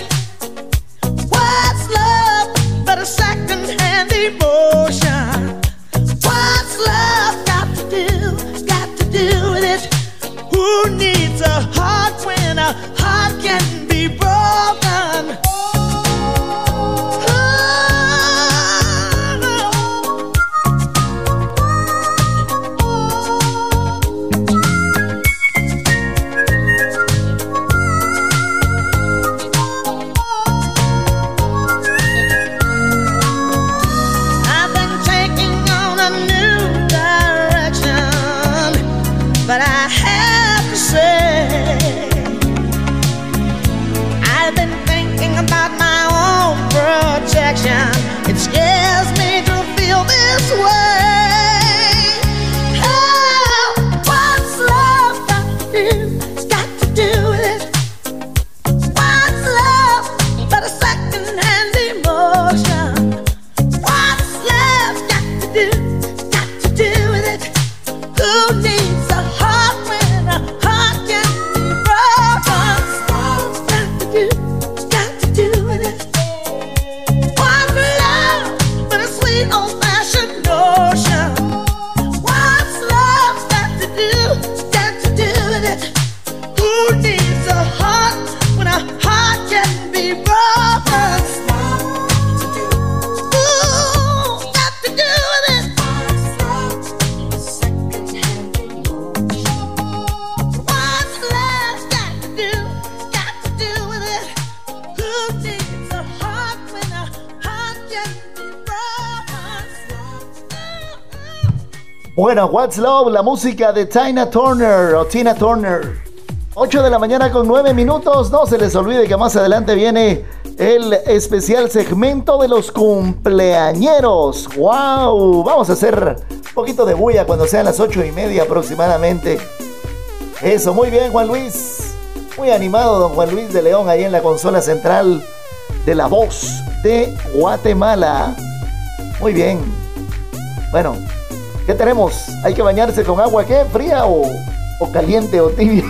Love, la música de Tina Turner o Tina Turner. 8 de la mañana con 9 minutos. No se les olvide que más adelante viene el especial segmento de los cumpleañeros. ¡Wow! Vamos a hacer un poquito de bulla cuando sean las 8 y media aproximadamente. Eso, muy bien, Juan Luis. Muy animado, don Juan Luis de León, ahí en la consola central de La Voz de Guatemala. Muy bien. Bueno, ¿qué tenemos? ¿Hay que bañarse con agua qué? ¿Fría o, o caliente o tibia?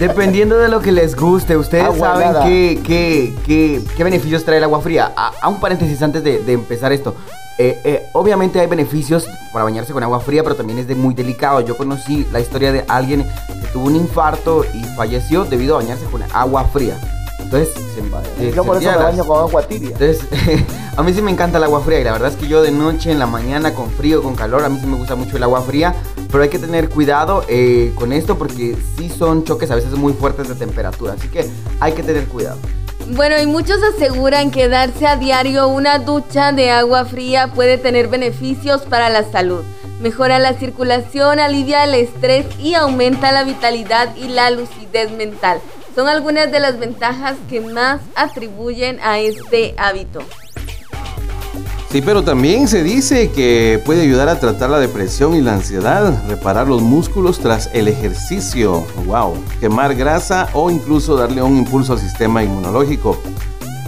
Dependiendo de lo que les guste, ustedes Agua saben qué, qué, qué, qué beneficios trae el agua fría. A, a un paréntesis antes de, de empezar esto. Eh, eh, obviamente hay beneficios para bañarse con agua fría, pero también es de muy delicado. Yo conocí la historia de alguien que tuvo un infarto y falleció debido a bañarse con agua fría. Entonces, se, eh, Yo por eso me las- baño con agua tibia. entonces, a mí sí me encanta el agua fría y la verdad es que yo de noche, en la mañana, con frío, con calor, a mí sí me gusta mucho el agua fría, pero hay que tener cuidado eh, con esto porque sí son choques a veces muy fuertes de temperatura, así que hay que tener cuidado. Bueno, y muchos aseguran que darse a diario una ducha de agua fría puede tener beneficios para la salud. Mejora la circulación, alivia el estrés y aumenta la vitalidad y la lucidez mental. Son algunas de las ventajas que más atribuyen a este hábito. Sí, pero también se dice que puede ayudar a tratar la depresión y la ansiedad, reparar los músculos tras el ejercicio, wow, quemar grasa o incluso darle un impulso al sistema inmunológico.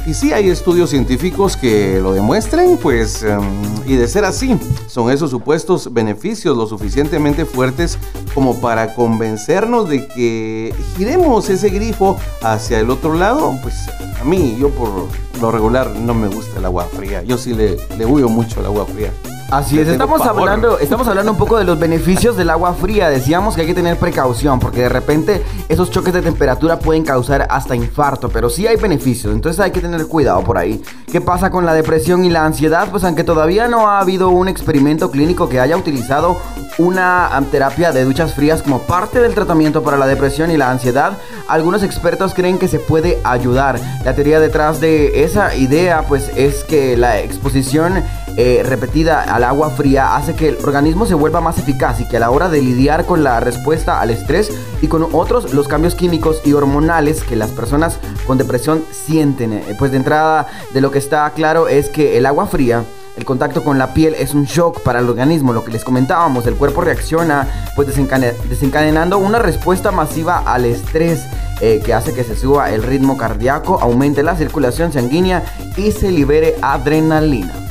Y sí hay estudios científicos que lo demuestren, pues, em, y de ser así, son esos supuestos beneficios lo suficientemente fuertes como para convencernos de que giremos ese grifo hacia el otro lado. Pues a mí, yo por lo regular no me gusta el agua fría, yo sí le, le huyo mucho al agua fría. Así es, estamos pavor. hablando, estamos hablando un poco de los beneficios del agua fría. Decíamos que hay que tener precaución porque de repente esos choques de temperatura pueden causar hasta infarto, pero sí hay beneficios, entonces hay que tener cuidado por ahí. ¿Qué pasa con la depresión y la ansiedad? Pues aunque todavía no ha habido un experimento clínico que haya utilizado una terapia de duchas frías como parte del tratamiento para la depresión y la ansiedad, algunos expertos creen que se puede ayudar. La teoría detrás de esa idea pues es que la exposición eh, repetida al agua fría hace que el organismo se vuelva más eficaz y que a la hora de lidiar con la respuesta al estrés y con otros los cambios químicos y hormonales que las personas con depresión sienten. Eh, Pues de entrada de lo que está claro es que el agua fría el contacto con la piel es un shock para el organismo, lo que les comentábamos, el cuerpo reacciona pues desencadenando una respuesta masiva al estrés eh, que hace que se suba el ritmo cardíaco, aumente la circulación sanguínea y se libere adrenalina.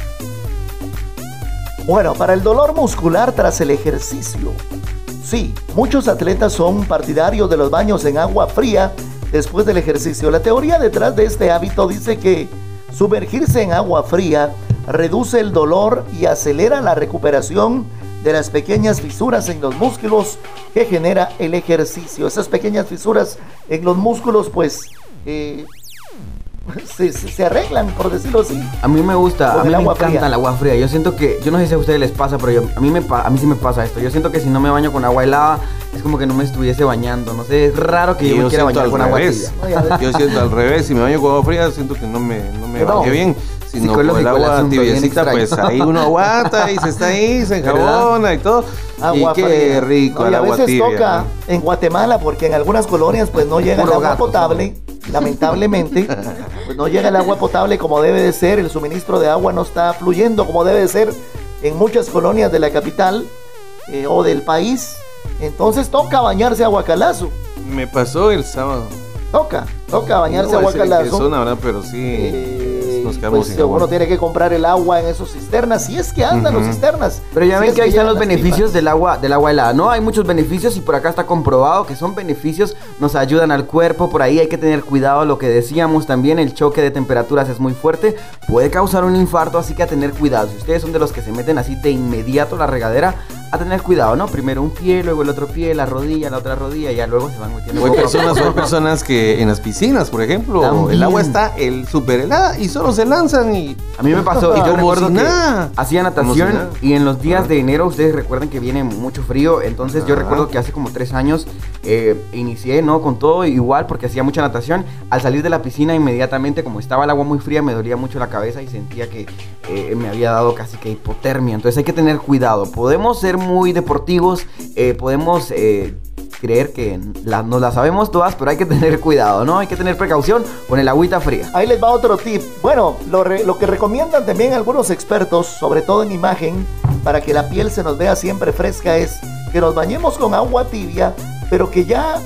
Bueno, para el dolor muscular tras el ejercicio. Sí, muchos atletas son partidarios de los baños en agua fría después del ejercicio. La teoría detrás de este hábito dice que sumergirse en agua fría reduce el dolor y acelera la recuperación de las pequeñas fisuras en los músculos que genera el ejercicio. Esas pequeñas fisuras en los músculos pues eh, se, se- se arreglan, por decirlo así. A mí me gusta, a mí el me agua encanta fría. el agua fría. Yo siento que, yo no sé si a ustedes les pasa, pero yo- a, mí me, a mí sí me pasa esto. Yo siento que si no me baño con agua helada, es como que no me estuviese bañando. No sé, es raro que yo, Y me quiera bañar con agua revés. tibia. Yo siento al revés, si me baño con agua fría, siento que no me, no me No. bañé bien. Sino con el el agua bien tibiecita, pues ahí uno aguanta y se está ahí, se enjabona y todo. Agua y qué fría. rico No, y el a agua veces tibia. toca ¿no? en Guatemala porque en algunas colonias pues no llega el agua gato, potable, lamentablemente, pues no llega el agua potable como debe de ser, el suministro de agua no está fluyendo como debe de ser en muchas colonias de la capital eh, o del país. Entonces toca bañarse a guacalazo, Me pasó el sábado. toca, toca bañarse No a guacalazo. zona, ¿verdad? Pero sí, nos quedamos Pues sin agua. uno tiene que comprar el agua en esos cisternas, si es que andan Ujú. los cisternas. Pero ya Si ven es que ahí están los beneficios pipas. del agua, del agua helada. No, hay muchos beneficios y por acá está comprobado que son beneficios, nos ayudan al cuerpo. Por ahí hay que tener cuidado, lo que decíamos también, el choque de temperaturas es muy fuerte, puede causar un infarto, así que a tener cuidado. Si ustedes son de los que se meten así de inmediato a la regadera, a tener cuidado, ¿no? Primero un pie, luego el otro pie, la rodilla, la otra rodilla, y ya luego se van metiendo. O hay personas, hay personas que en las piscinas, por ejemplo, También. el agua está el super helada y solo se lanzan y A mí me pasó, y yo como recuerdo si que nada. hacía si natación y en los días de enero, ustedes recuerdan que viene mucho frío, entonces yo Ajá. recuerdo que hace como tres años eh, inicié, ¿no? Con todo igual porque hacía mucha natación. Al salir de la piscina inmediatamente, como estaba el agua muy fría, me dolía mucho la cabeza y sentía que eh, me había dado casi que hipotermia. Entonces hay que tener cuidado. Podemos ser muy deportivos, eh, podemos eh, creer que la- nos la sabemos todas, pero hay que tener cuidado, ¿no? Hay que tener precaución con el agüita fría. Ahí les va otro tip. Bueno, lo, lo que recomiendan también algunos expertos, sobre todo en imagen, para que la piel se nos vea siempre fresca, es que nos bañemos con agua tibia, pero que ya,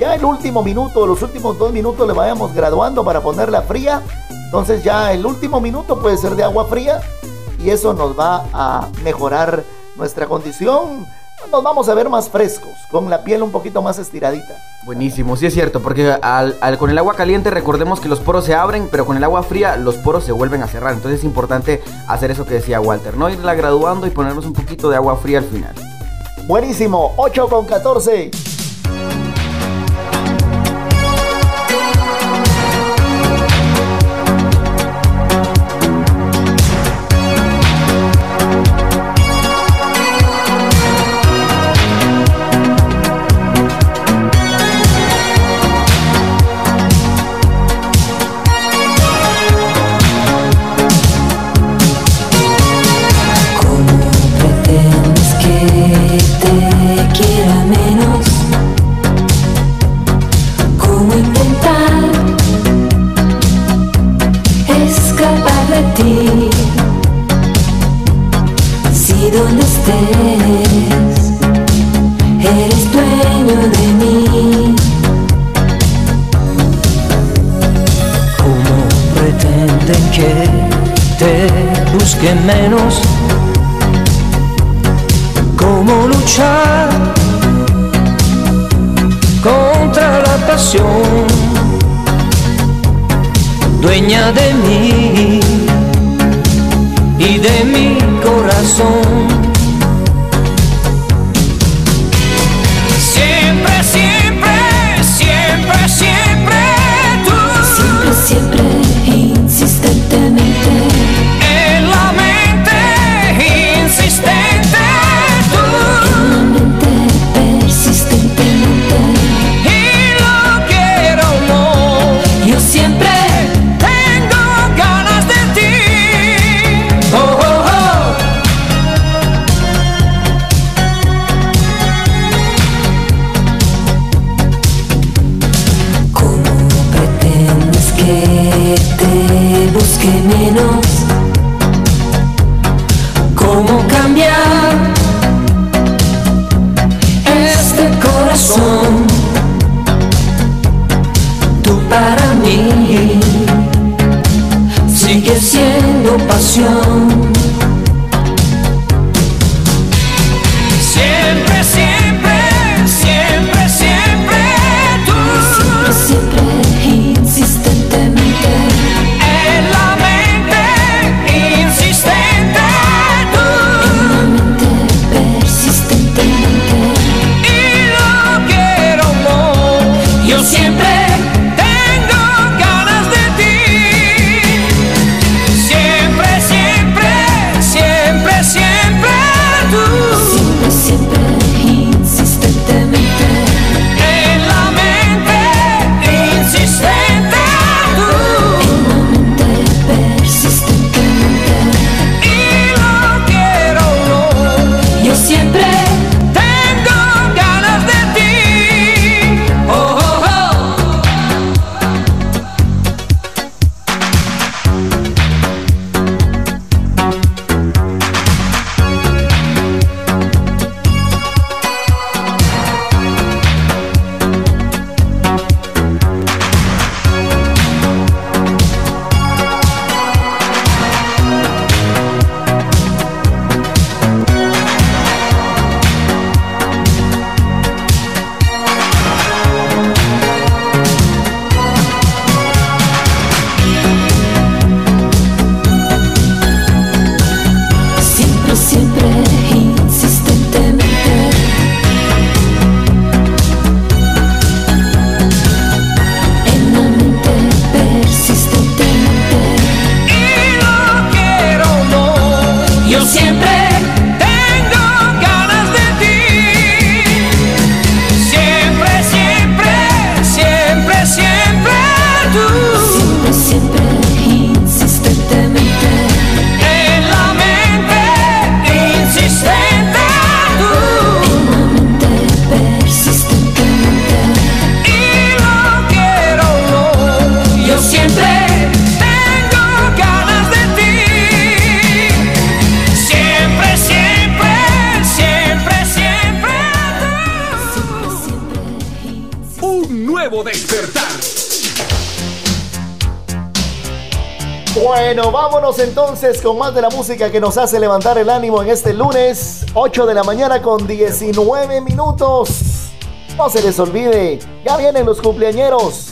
ya el último minuto, los últimos dos minutos le vayamos graduando para ponerla fría. Entonces ya el último minuto puede ser de agua fría y eso nos va a mejorar nuestra condición. Nos vamos a ver más frescos, con la piel un poquito más estiradita. Buenísimo, sí es cierto, porque al, al- con el agua caliente recordemos que los poros se abren, pero con el agua fría los poros se vuelven a cerrar. Entonces es importante hacer eso que decía Walter, ¿no? Irla graduando y ponernos un poquito de agua fría al final. Buenísimo, 8 con 14. Dueña de mí entonces con más de la música que nos hace levantar el ánimo en este lunes, 8 de la mañana con 19 minutos. No se les olvide, ya vienen los cumpleañeros.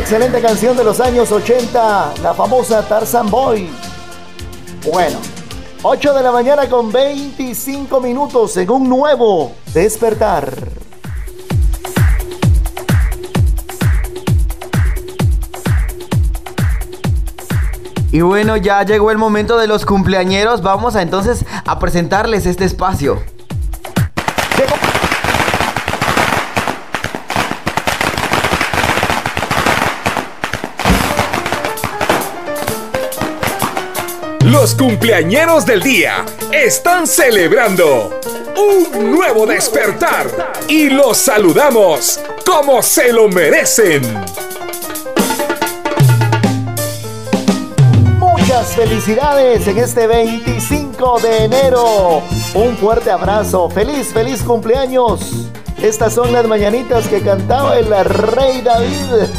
Excelente canción de los años 80, la famosa Tarzan Boy. Bueno, 8 de la mañana con 25 minutos en un nuevo despertar. Y bueno, ya llegó el momento de los cumpleañeros. Vamos a entonces a presentarles este espacio. Los cumpleañeros del día están celebrando un nuevo despertar y los saludamos como se lo merecen. Muchas felicidades en este 25 de enero. Un fuerte abrazo. Feliz, feliz cumpleaños. Estas son las mañanitas que cantaba el rey David.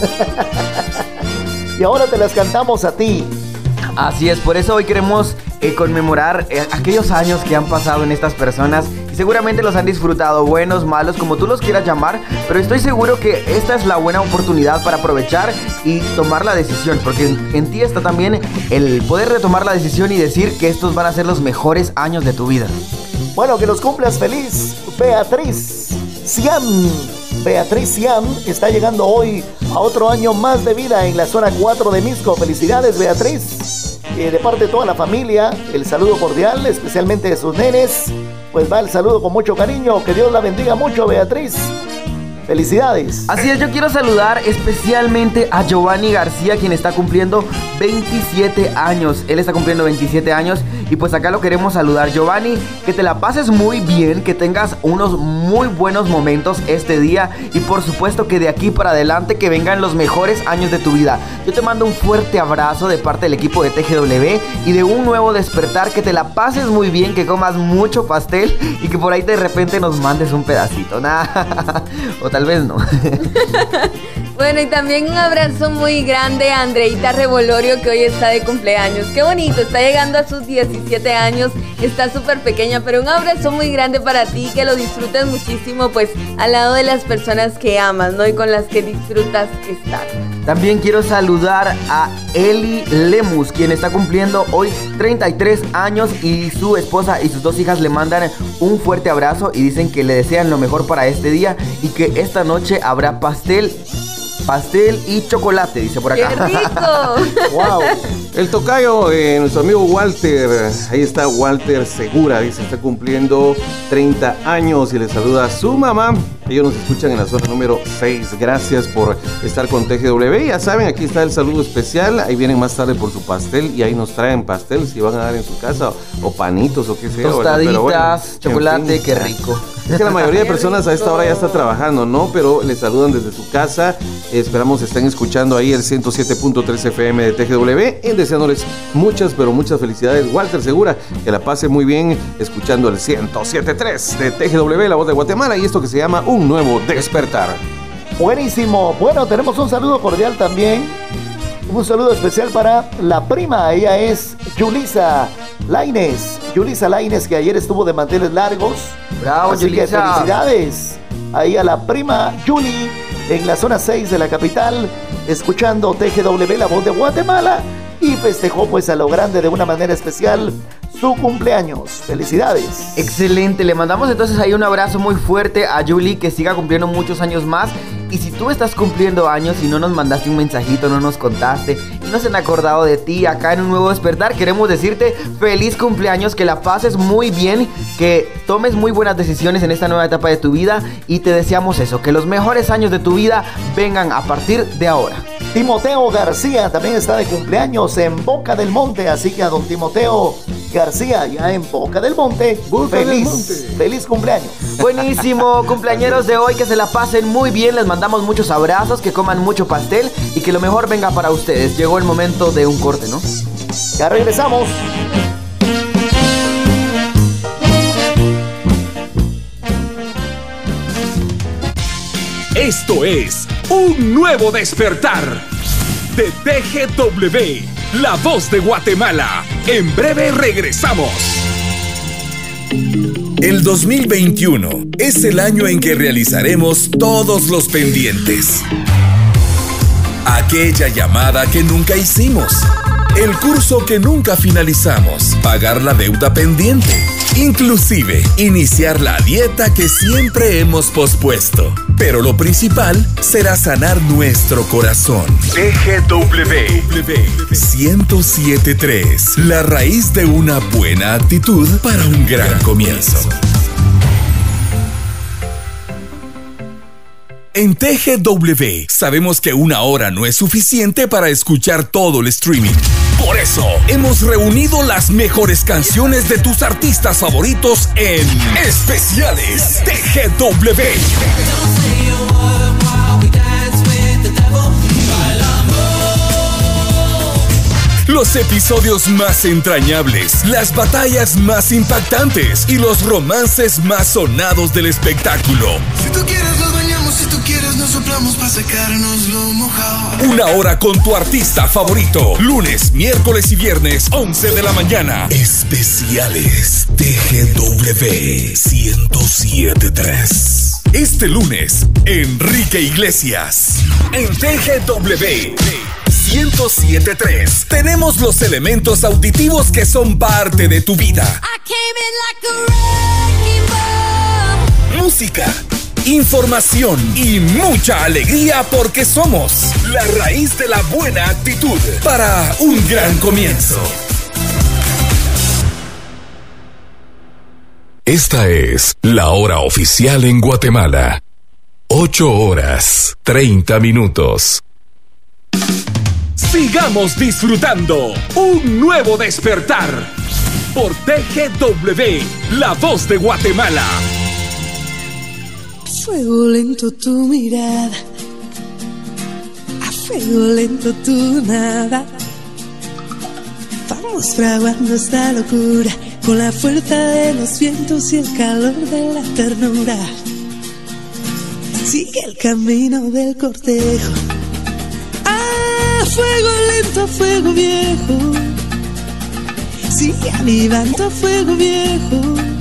y ahora te las cantamos a ti. Así es, por eso hoy queremos eh, conmemorar eh, aquellos años que han pasado en estas personas y seguramente los han disfrutado, buenos, malos, como tú los quieras llamar, pero estoy seguro que esta es la buena oportunidad para aprovechar y tomar la decisión, porque en, ti está también el poder de tomar la decisión y decir que estos van a ser los mejores años de tu vida. Bueno, que los cumplas feliz, Beatriz Siam. Beatriz Siam está llegando hoy a otro año más de vida en la zona 4 de Misco. Felicidades, Beatriz. Eh, de parte de toda la familia, el saludo cordial, especialmente de sus nenes. Pues va el saludo con mucho cariño. Que Dios la bendiga mucho, Beatriz. Felicidades. Así es, yo quiero saludar especialmente a Giovanni García, quien está cumpliendo 27 años. Él está cumpliendo 27 años y pues acá lo queremos saludar. Giovanni, que te la pases muy bien, que tengas unos muy buenos momentos este día y por supuesto que de aquí para adelante que vengan los mejores años de tu vida. Yo te mando un fuerte abrazo de parte del equipo de TGW y de un nuevo despertar, que te la pases muy bien, que comas mucho pastel y que por ahí de repente nos mandes un pedacito. Nah, o tal vez no. Bueno, y también un abrazo muy grande a Andreita Revolorio que hoy está de cumpleaños. Qué bonito, está llegando a sus 17 años, está súper pequeña, pero un abrazo muy grande para ti, que lo disfrutes muchísimo, pues al lado de las personas que amas, ¿no? Y con las que disfrutas estar. También quiero saludar a Eli Lemus, quien está cumpliendo hoy 33 años y su esposa y sus dos hijas le mandan un fuerte abrazo y dicen que le desean lo mejor para este día y que esta noche habrá pastel. Pastel y chocolate, dice por acá. ¡Qué rico! Wow. El tocayo, eh, nuestro amigo Walter, ahí está Walter Segura, dice, está cumpliendo 30 años y le saluda a su mamá. Ellos nos escuchan en la zona número 6. Gracias por estar con TGW. Ya saben, aquí está el saludo especial. Ahí vienen más tarde por su pastel y ahí nos traen pastel si van a dar en su casa o panitos o qué sea. Tostaditas, en chocolate, fin. qué rico. Es que la mayoría de personas a esta hora ya está trabajando, ¿no? Pero les saludan desde su casa. Esperamos estén escuchando ahí el 107.3 FM de TGW. Y deseándoles muchas, pero muchas felicidades. Walter Segura, que la pase muy bien escuchando el 107.3 de TGW, la voz de Guatemala. Y esto que se llama Un Nuevo Despertar. Buenísimo. Bueno, tenemos un saludo cordial también. Un saludo especial para la prima. Ella es Yulisa Laines. Yulisa Laines, que ayer estuvo de manteles largos. Bravo, Así que felicidades. Ahí a la prima Yuli en la zona 6 de la capital, escuchando TGW, la voz de Guatemala. Y festejó pues a lo grande de una manera especial su cumpleaños. Felicidades. Excelente, le mandamos entonces ahí un abrazo muy fuerte a Julie, que siga cumpliendo muchos años más. Y si tú estás cumpliendo años y no nos mandaste un mensajito, no nos contaste no se han acordado de ti acá en un nuevo despertar, queremos decirte feliz cumpleaños, que la pases muy bien, que tomes muy buenas decisiones en esta nueva etapa de tu vida y te deseamos eso, que los mejores años de tu vida vengan a partir de ahora. Timoteo García también está de cumpleaños en Boca del Monte, así que a don Timoteo García ya en Boca del Monte, feliz, feliz cumpleaños. Buenísimo, cumpleañeros de hoy, que se la pasen muy bien, les mandamos muchos abrazos, que coman mucho pastel y que lo mejor venga para ustedes. Llegó el momento de un corte, ¿no? Ya regresamos. Esto es Un Nuevo Despertar de TGW, la voz de Guatemala. En breve regresamos. El 2021 es el año en que realizaremos todos los pendientes. Aquella llamada que nunca hicimos, el curso que nunca finalizamos, pagar la deuda pendiente, inclusive iniciar la dieta que siempre hemos pospuesto. Pero lo principal será sanar nuestro corazón. TGW 1073, la raíz de una buena actitud para un gran comienzo. En TGW sabemos que una hora no es suficiente para escuchar todo el streaming. Por eso hemos reunido las mejores canciones de tus artistas favoritos en Especiales TGW. Los episodios más entrañables, las batallas más impactantes y los romances más sonados del espectáculo. Si tú quieres si tú quieres nos soplamos para secarnos lo mojado. Una hora con tu artista favorito. Lunes, miércoles y viernes, 11 de la mañana. Especiales TGW 1073. Este lunes, Enrique Iglesias. En TGW 1073 tenemos los elementos auditivos que son parte de tu vida. Música, información y mucha alegría porque somos la raíz de la buena actitud para un gran comienzo. Esta es la hora oficial en Guatemala. 8 horas 30 minutos. Sigamos disfrutando un nuevo despertar por TGW, la voz de Guatemala. Fuego lento tu mirada, a fuego lento tu nada. Vamos fraguando esta locura con la fuerza de los vientos y el calor de la ternura. Sigue el camino del cortejo. A fuego lento, fuego viejo. Sigue avivando fuego viejo.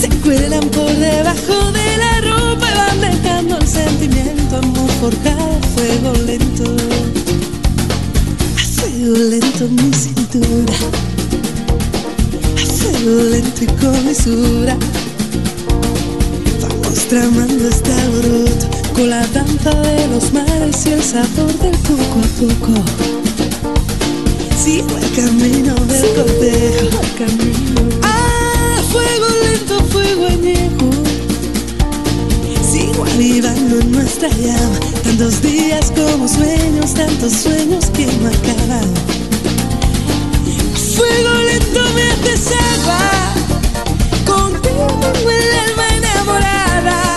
Se cuelan por debajo de la ropa y van dejando el sentimiento. Amor forjado a fuego lento. A fuego lento mi cintura. A fuego lento y con. Vamos tramando este alboroto con la danza de los mares y el sabor del poco a poco. Sigo el camino del cortejo. Ah, fuego lento, fuego añejo. Sigo avivando en nuestra llama. Tantos días como sueños, tantos sueños que no acaban. Fuego lento me haces agua. Contigo tengo el alma enamorada.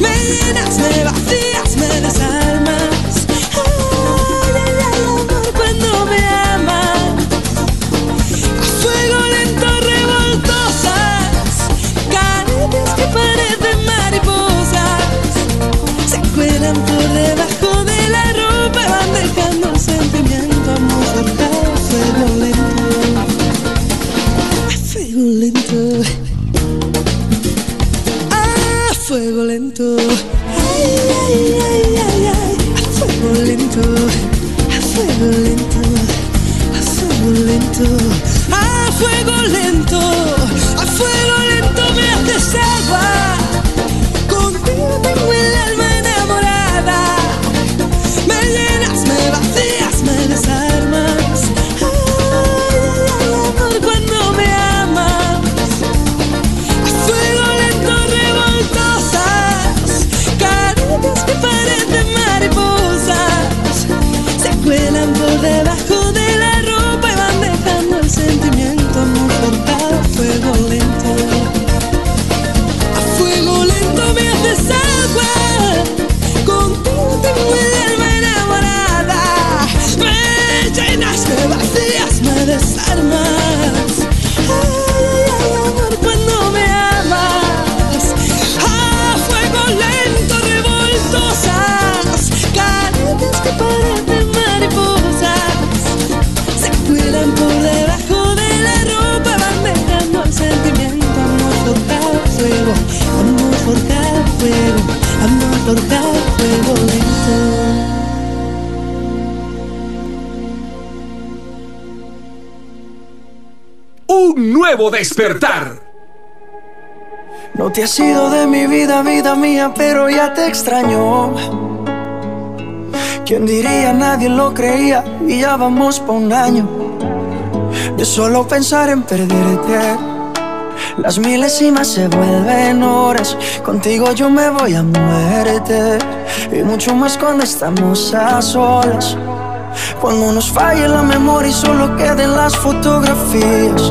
Me llenas, me vacías, me desarmas. No te has ido de mi vida, vida mía, pero ya te extraño. ¿Quién diría? Nadie lo creía y ya vamos por un año. De solo pensar en perderte. Las milésimas se vuelven horas. Contigo yo me voy a muerte. Y mucho más cuando estamos a solas. Cuando nos falle la memoria y solo queden las fotografías.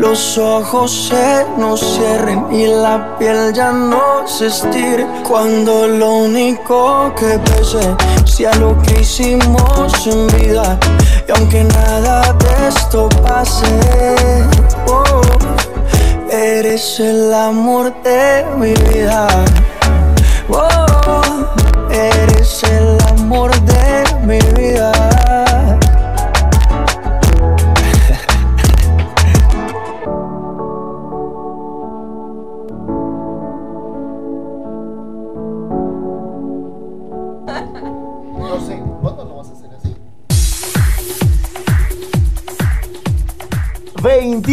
los ojos se nos cierren y la piel ya no se estire. Cuando lo único que pese sea lo que hicimos en vida. Y aunque nada de esto pase, oh, eres el amor de mi vida. Oh, eres el amor de mi vida.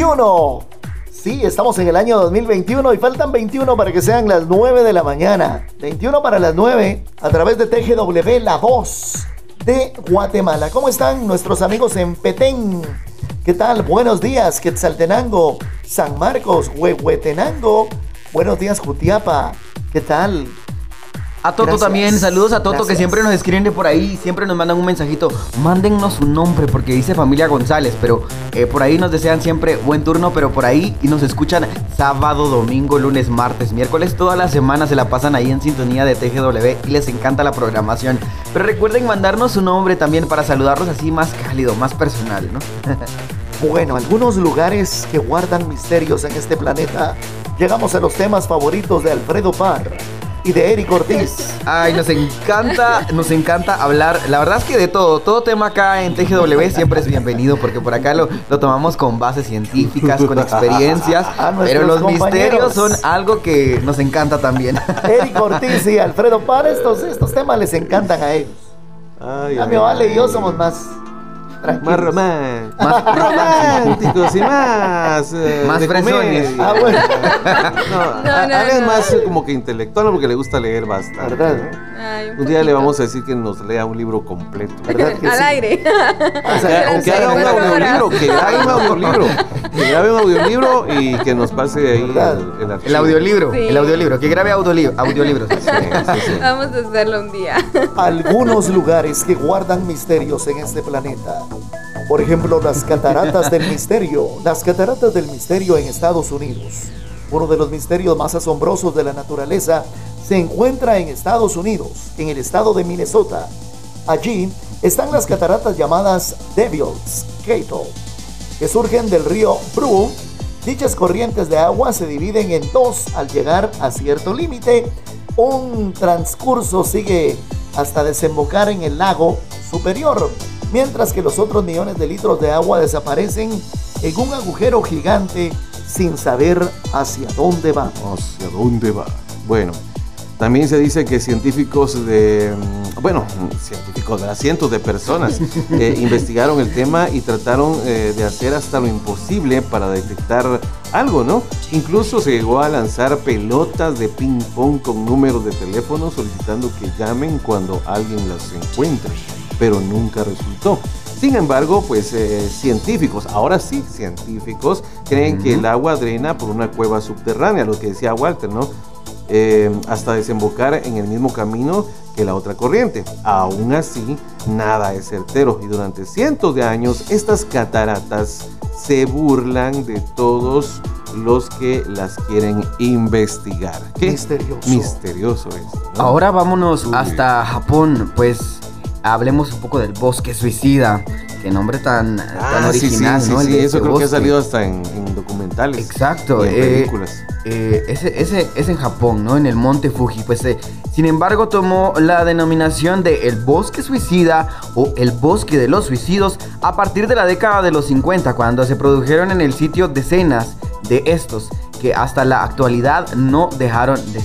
21. Sí, estamos en el año 2021 y faltan 21 para que sean las 9 de la mañana. 21 para las 9 a través de TGW, la voz de Guatemala. ¿Cómo están nuestros amigos en Petén? ¿Qué tal? Buenos días, Quetzaltenango, San Marcos, Huehuetenango. Buenos días, Jutiapa. ¿Qué tal? A Toto Gracias. también, saludos a Toto que siempre nos escriben de por ahí, siempre nos mandan un mensajito. Mándennos su nombre porque dice familia González, pero eh, por ahí nos desean siempre buen turno, pero por ahí y nos escuchan sábado, domingo, lunes, martes, miércoles, toda la semana se la pasan ahí en sintonía de TGW y les encanta la programación. Pero recuerden mandarnos su nombre también para saludarlos así más cálido, más personal, ¿no? Bueno, algunos lugares que guardan misterios en este planeta. Llegamos a los temas favoritos de Alfredo Parr y de Eric Ortiz. Ay, nos encanta, nos encanta hablar. La verdad es que de todo, todo tema acá en TGW siempre es bienvenido porque por acá lo, lo tomamos con bases científicas, con experiencias. Pero los compañeros. misterios son algo que nos encanta también. Eric Ortiz y Alfredo Parr, estos, estos temas les encantan a ellos. Ay, A mi Vale y yo somos más más, román- Más- románticos y más. eh, Más de fresones. comedia. Ah, bueno. No, No, a- no, no. más como que intelectual porque le gusta leer bastante. ¿Verdad? ¿no? Ay, un Un día le vamos a decir que nos lea un libro completo. ¿Verdad que Al sí? aire. O sea, Pero O que haga un audiolibro, que grabe un audiolibro, que grabe un audiolibro y que nos pase ahí ¿Verdad? el, el archivo. El audiolibro, Sí. el audiolibro, que grabe audiolibro, audiolibros. Sí, sí, sí. Vamos a hacerlo un día. algunos lugares que guardan misterios en este planeta. Por ejemplo, las cataratas del misterio. Las cataratas del misterio en Estados Unidos. Uno de los misterios más asombrosos de la naturaleza se encuentra en Estados Unidos, en el estado de Minnesota. Allí están las cataratas llamadas Devil's Gate, que surgen del río Bru. Dichas corrientes de agua se dividen en dos al llegar a cierto límite. Un transcurso sigue hasta desembocar en el lago superior, mientras que los otros millones de litros de agua desaparecen en un agujero gigante sin saber hacia dónde va. ¿Hacia dónde va? Bueno, también se dice que científicos de, mm, bueno, científicos de cientos de personas eh, investigaron el tema y trataron eh, de hacer hasta lo imposible para detectar algo, ¿no? Incluso se llegó a lanzar pelotas de ping pong con números de teléfono solicitando que llamen cuando alguien las encuentre, pero nunca resultó. Sin embargo, pues eh, científicos, ahora sí científicos, creen que el agua drena por una cueva subterránea, lo que decía Walter, ¿no? Eh, hasta desembocar en el mismo camino que la otra corriente. Aún así, nada es certero y durante cientos de años estas cataratas se burlan de todos los que las quieren investigar. ¿Qué? Misterioso. Misterioso es. ¿no? Ahora vámonos Uy. hasta Japón, pues hablemos un poco del bosque suicida. Qué nombre tan, tan Ah, sí, original, sí, ¿no? sí, El sí, eso creo que ha salido hasta en, en documentales. Exacto, y en eh, películas. eh, ese, ese es en Japón, ¿no? En el monte Fuji. Pues, eh, sin embargo, tomó la denominación de el bosque suicida o el bosque de los suicidos a partir de la década de los 50, cuando se produjeron en el sitio decenas de estos que hasta la actualidad no dejaron de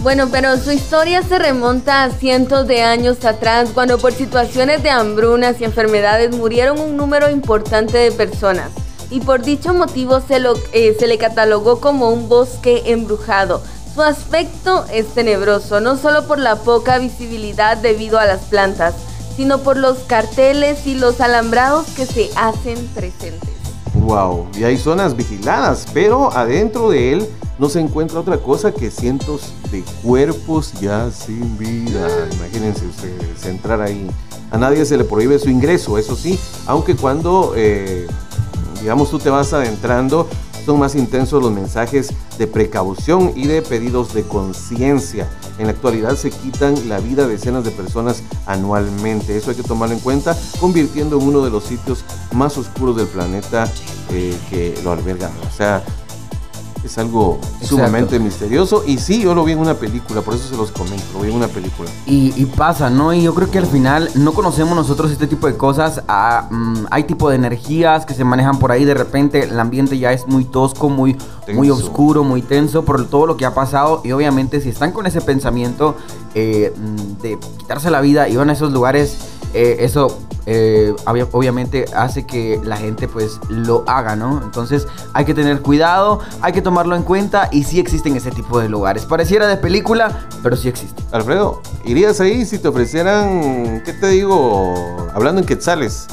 Bueno, pero su historia se remonta a cientos de años atrás, cuando por situaciones de hambrunas y enfermedades murieron un número importante de personas. Y por dicho motivo se, lo, eh, se le catalogó como un bosque embrujado. Su aspecto es tenebroso, no solo por la poca visibilidad debido a las plantas, sino por los carteles y los alambrados que se hacen presentes. Wow, y hay zonas vigiladas, pero adentro de él no se encuentra otra cosa que cientos de cuerpos ya sin vida. Imagínense ustedes entrar ahí. A nadie se le prohíbe su ingreso, eso sí, aunque cuando, eh, digamos, tú te vas adentrando, son más intensos los mensajes de precaución y de pedidos de conciencia. En la actualidad se quitan la vida de decenas de personas anualmente. Eso hay que tomarlo en cuenta, convirtiendo en uno de los sitios más oscuros del planeta eh, que lo alberga. O sea, es algo sumamente misterioso. Y sí, yo lo vi en una película, por eso se los comento. Lo vi en una película. Y, y pasa, ¿no? Y yo creo que al final no conocemos nosotros este tipo de cosas. Ah, mm, hay tipo de energías que se manejan por ahí. De repente el ambiente ya es muy tosco, muy, muy oscuro, muy tenso por todo lo que ha pasado. Y obviamente si están con ese pensamiento eh, mm, de quitarse la vida y van a esos lugares, eh, eso eh, obvia- obviamente hace que la gente pues lo haga, ¿no? Entonces hay que tener cuidado, hay que tomarlo en cuenta y sí existen ese tipo de lugares. Pareciera de película, pero sí existe. Alfredo, ¿irías ahí si te ofrecieran, qué te digo, hablando en quetzales?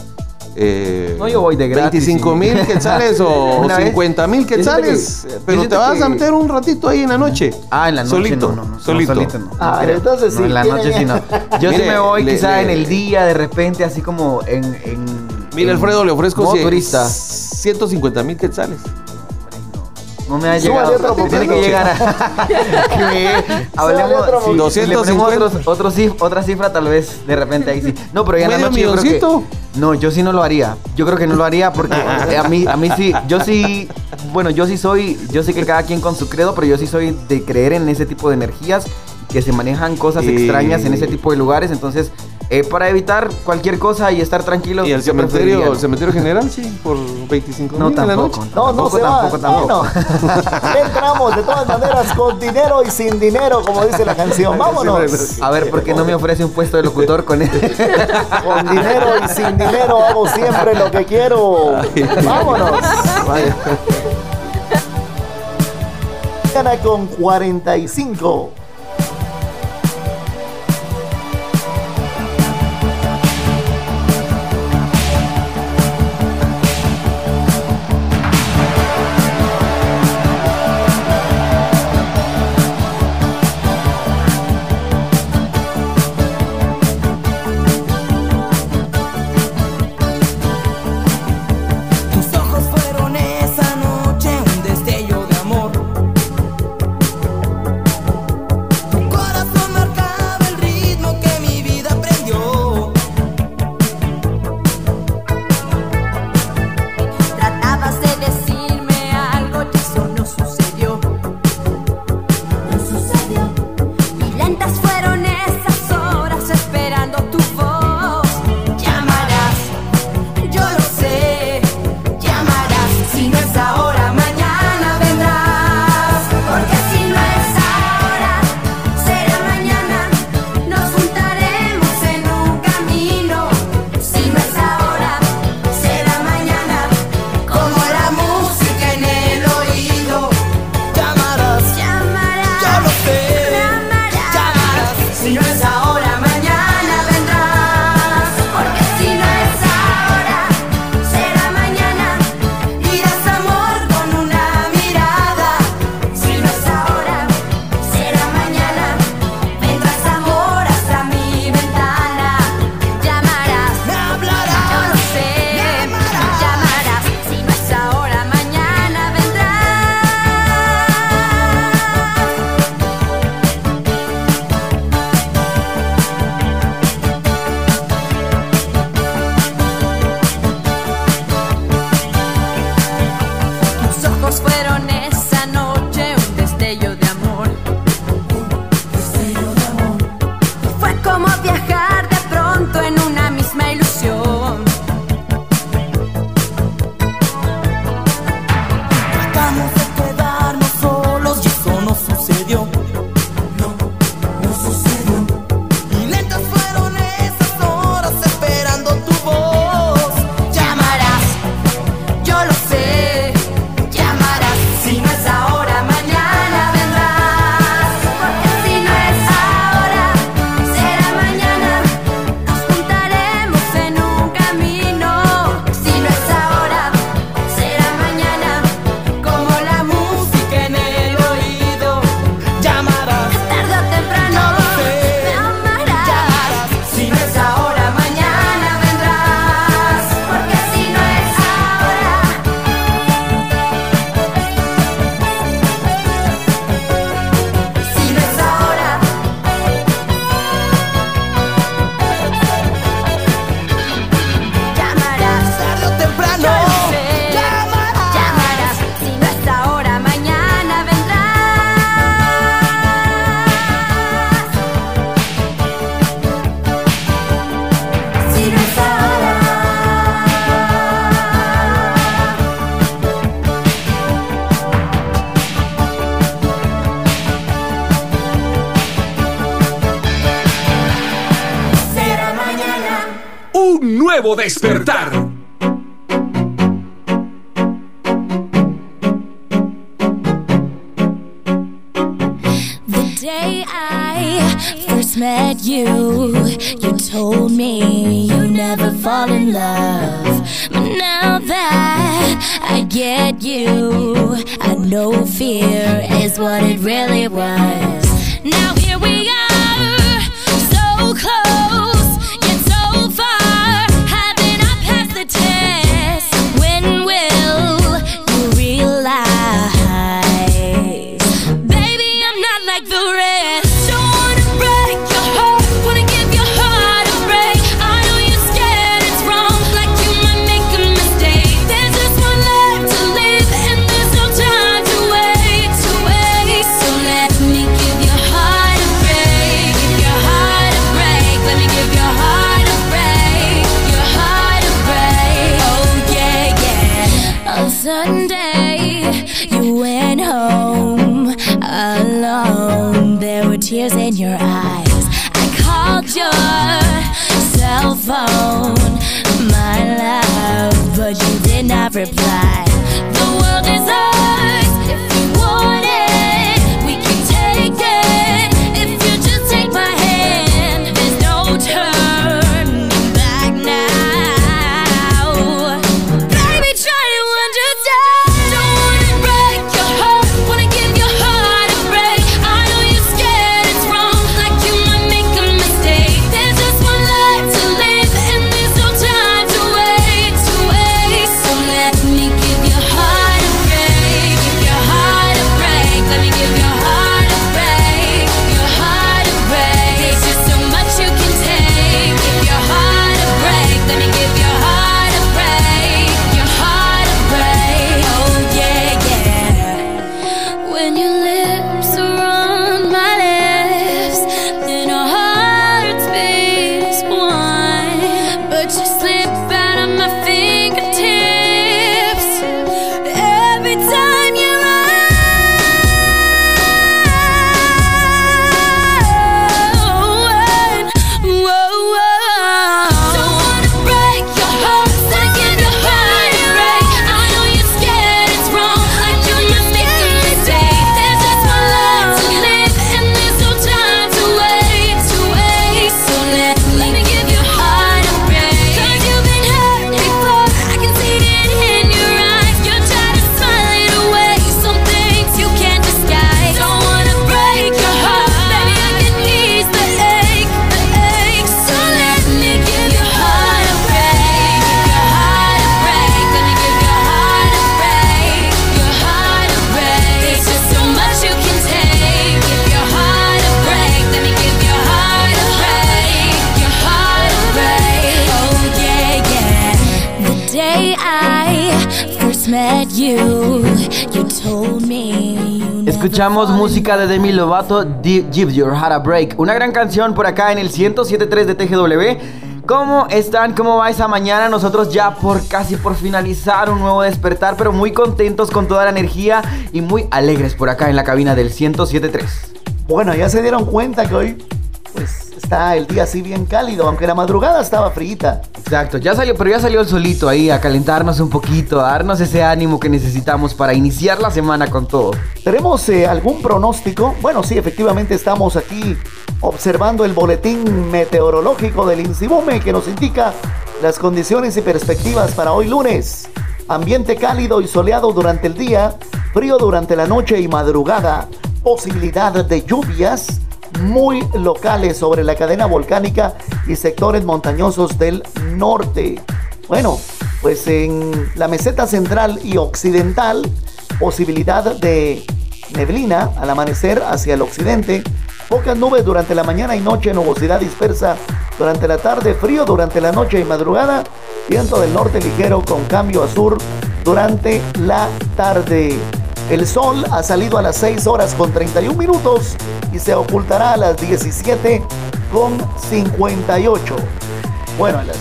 Eh, No, yo voy de gratis, 25 sí. mil quetzales o Una vez- 50 mil quetzales. que- pero te vas a meter un ratito ahí en la noche. Ah, en la noche Solito, no, no, no, solito. solito no. Ah, creo. entonces No, sí, en la noche sí no. Yo sí me voy le- quizá le- en el día, de repente, así como en... en Mira, en Alfredo, le ofrezco modo cien- turista. 150 mil quetzales. No me ha llegado. otro Tiene que llegar a... que hablemos... otro sí, poquito. si le ponemos 250. otros- otro cif- otra cifra, tal vez, de repente ahí sí. No, pero ya en la ¿Medio noche yo creo que... No, yo sí no lo haría. Yo creo que no lo haría porque eh, a mí, a mí sí, yo sí, bueno, yo sí soy, yo sé que cada quien con su credo, pero yo sí soy de creer en ese tipo de energías que se manejan cosas extrañas en ese tipo de lugares, entonces eh, para evitar cualquier cosa y estar tranquilos. ¿Y el cementerio, el cementerio general? Sí, por 25 no, mil tampoco, noche. No, no, se va. Bueno, entramos de todas maneras con dinero y sin dinero, como dice la canción. Vámonos. A ver, ¿por qué no me ofrece un puesto de locutor con él? con dinero y sin dinero hago siempre lo que quiero. Vámonos. Vaya. Gana con 45. nuevo despertar. Escuchamos música de Demi Lovato, Give Your Heart a Break. Una gran canción por acá en el 107.3 de TGW. ¿Cómo están? ¿Cómo va esa mañana? Nosotros ya por casi por finalizar un nuevo despertar, pero muy contentos con toda la energía y muy alegres por acá en la cabina del 107.3. Bueno, ya se dieron cuenta que hoy pues está el día así bien cálido, aunque la madrugada estaba frita. Exacto, ya salió, pero ya salió el solito ahí a calentarnos un poquito, a darnos ese ánimo que necesitamos para iniciar la semana con todo. ¿Tenemos eh, algún pronóstico? Bueno, sí, efectivamente estamos aquí observando el boletín meteorológico del INSIBUME que nos indica las condiciones y perspectivas para hoy lunes. Ambiente cálido y soleado durante el día, frío durante la noche y madrugada, posibilidad de lluvias muy locales sobre la cadena volcánica y sectores montañosos del norte. Bueno, pues en la meseta central y occidental, posibilidad de neblina al amanecer hacia el occidente, pocas nubes durante la mañana y noche, nubosidad dispersa durante la tarde, frío durante la noche y madrugada, viento del norte ligero con cambio a sur durante la tarde. El sol ha salido a las 6 horas con 31 minutos y se ocultará a las 17 con 58. Bueno, a las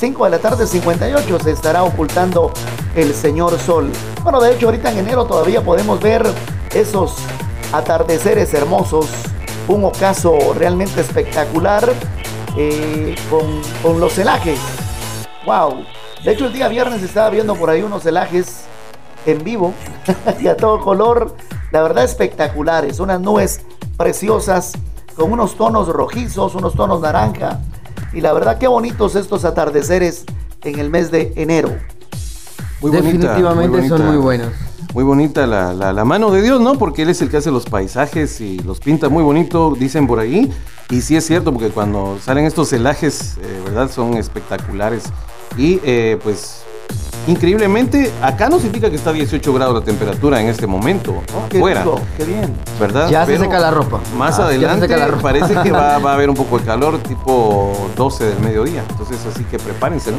5 de la tarde 58 se estará ocultando el señor sol. Bueno, de hecho ahorita en enero todavía podemos ver esos atardeceres hermosos, un ocaso realmente espectacular eh, con, con los celajes. Wow. De hecho el día viernes estaba viendo por ahí unos celajes en vivo y a todo color. La verdad espectaculares, unas nubes preciosas con unos tonos rojizos, unos tonos naranja. Y la verdad qué bonitos estos atardeceres en el mes de enero. Muy bonita, Definitivamente muy son muy buenos. Muy bonita la, la- la mano de Dios, ¿no? Porque Él es el que hace los paisajes y los pinta muy bonito, dicen por ahí. Y sí es cierto, porque cuando salen estos celajes, eh, ¿verdad? Son espectaculares. Y eh, pues, increíblemente, acá nos indica que está a 18 grados la temperatura en este momento, ¿no? Qué Fuera. rico, qué bien. ¿Verdad? Ya se seca la ropa. Más Ah, se adelante seca la ropa. parece que va, va a haber un poco de calor, tipo 12 del mediodía. Entonces, así que prepárense, ¿no?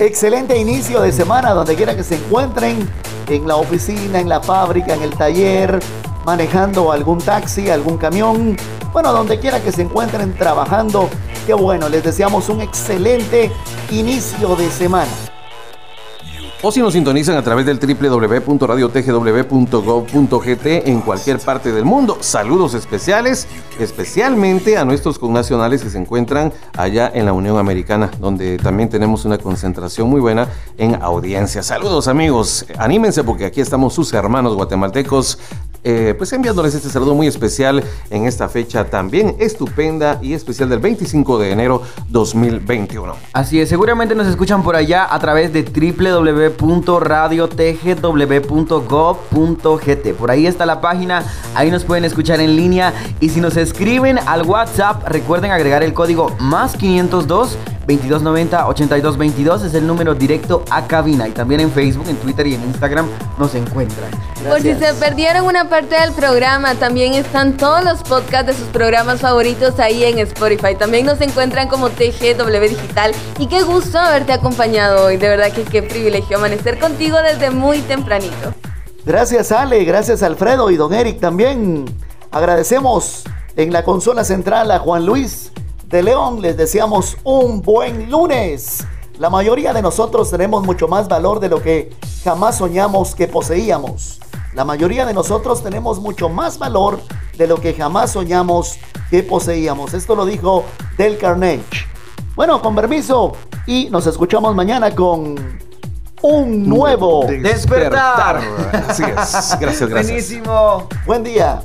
Excelente inicio de semana donde quiera que se encuentren, en la oficina, en la fábrica, en el taller, manejando algún taxi, algún camión, bueno, donde quiera que se encuentren trabajando. Qué bueno, les deseamos un excelente inicio de semana. O si nos sintonizan a través del www.radiotgw.gov.gt en cualquier parte del mundo. Saludos especiales, especialmente a nuestros connacionales que se encuentran allá en la Unión Americana, donde también tenemos una concentración muy buena en audiencia. Saludos amigos, anímense porque aquí estamos sus hermanos guatemaltecos eh, pues enviándoles este saludo muy especial en esta fecha también estupenda y especial del 25 de enero 2021. Así es, seguramente nos escuchan por allá a través de www.radiotgw.gov.gt. Por ahí está la página, ahí nos pueden escuchar en línea y si nos escriben al WhatsApp, recuerden agregar el código más 502 2290 8222 es el número directo a cabina y también en Facebook, en Twitter y en Instagram nos encuentran. Por si se perdieron una parte del programa, también están todos los podcasts de sus programas favoritos ahí en Spotify. También nos encuentran como TGW Digital. Y qué gusto haberte acompañado hoy. De verdad que qué privilegio amanecer contigo desde muy tempranito. Gracias Ale, gracias Alfredo y don Eric también. Agradecemos en la consola central a Juan Luis de León. Les deseamos un buen lunes. La mayoría de nosotros tenemos mucho más valor de lo que jamás soñamos que poseíamos. La mayoría de nosotros tenemos mucho más valor de lo que jamás soñamos que poseíamos. Esto lo dijo Del Carnage. Bueno, con permiso y nos escuchamos mañana con un nuevo Despertar. Así es. Gracias, gracias. Buenísimo. Buen día.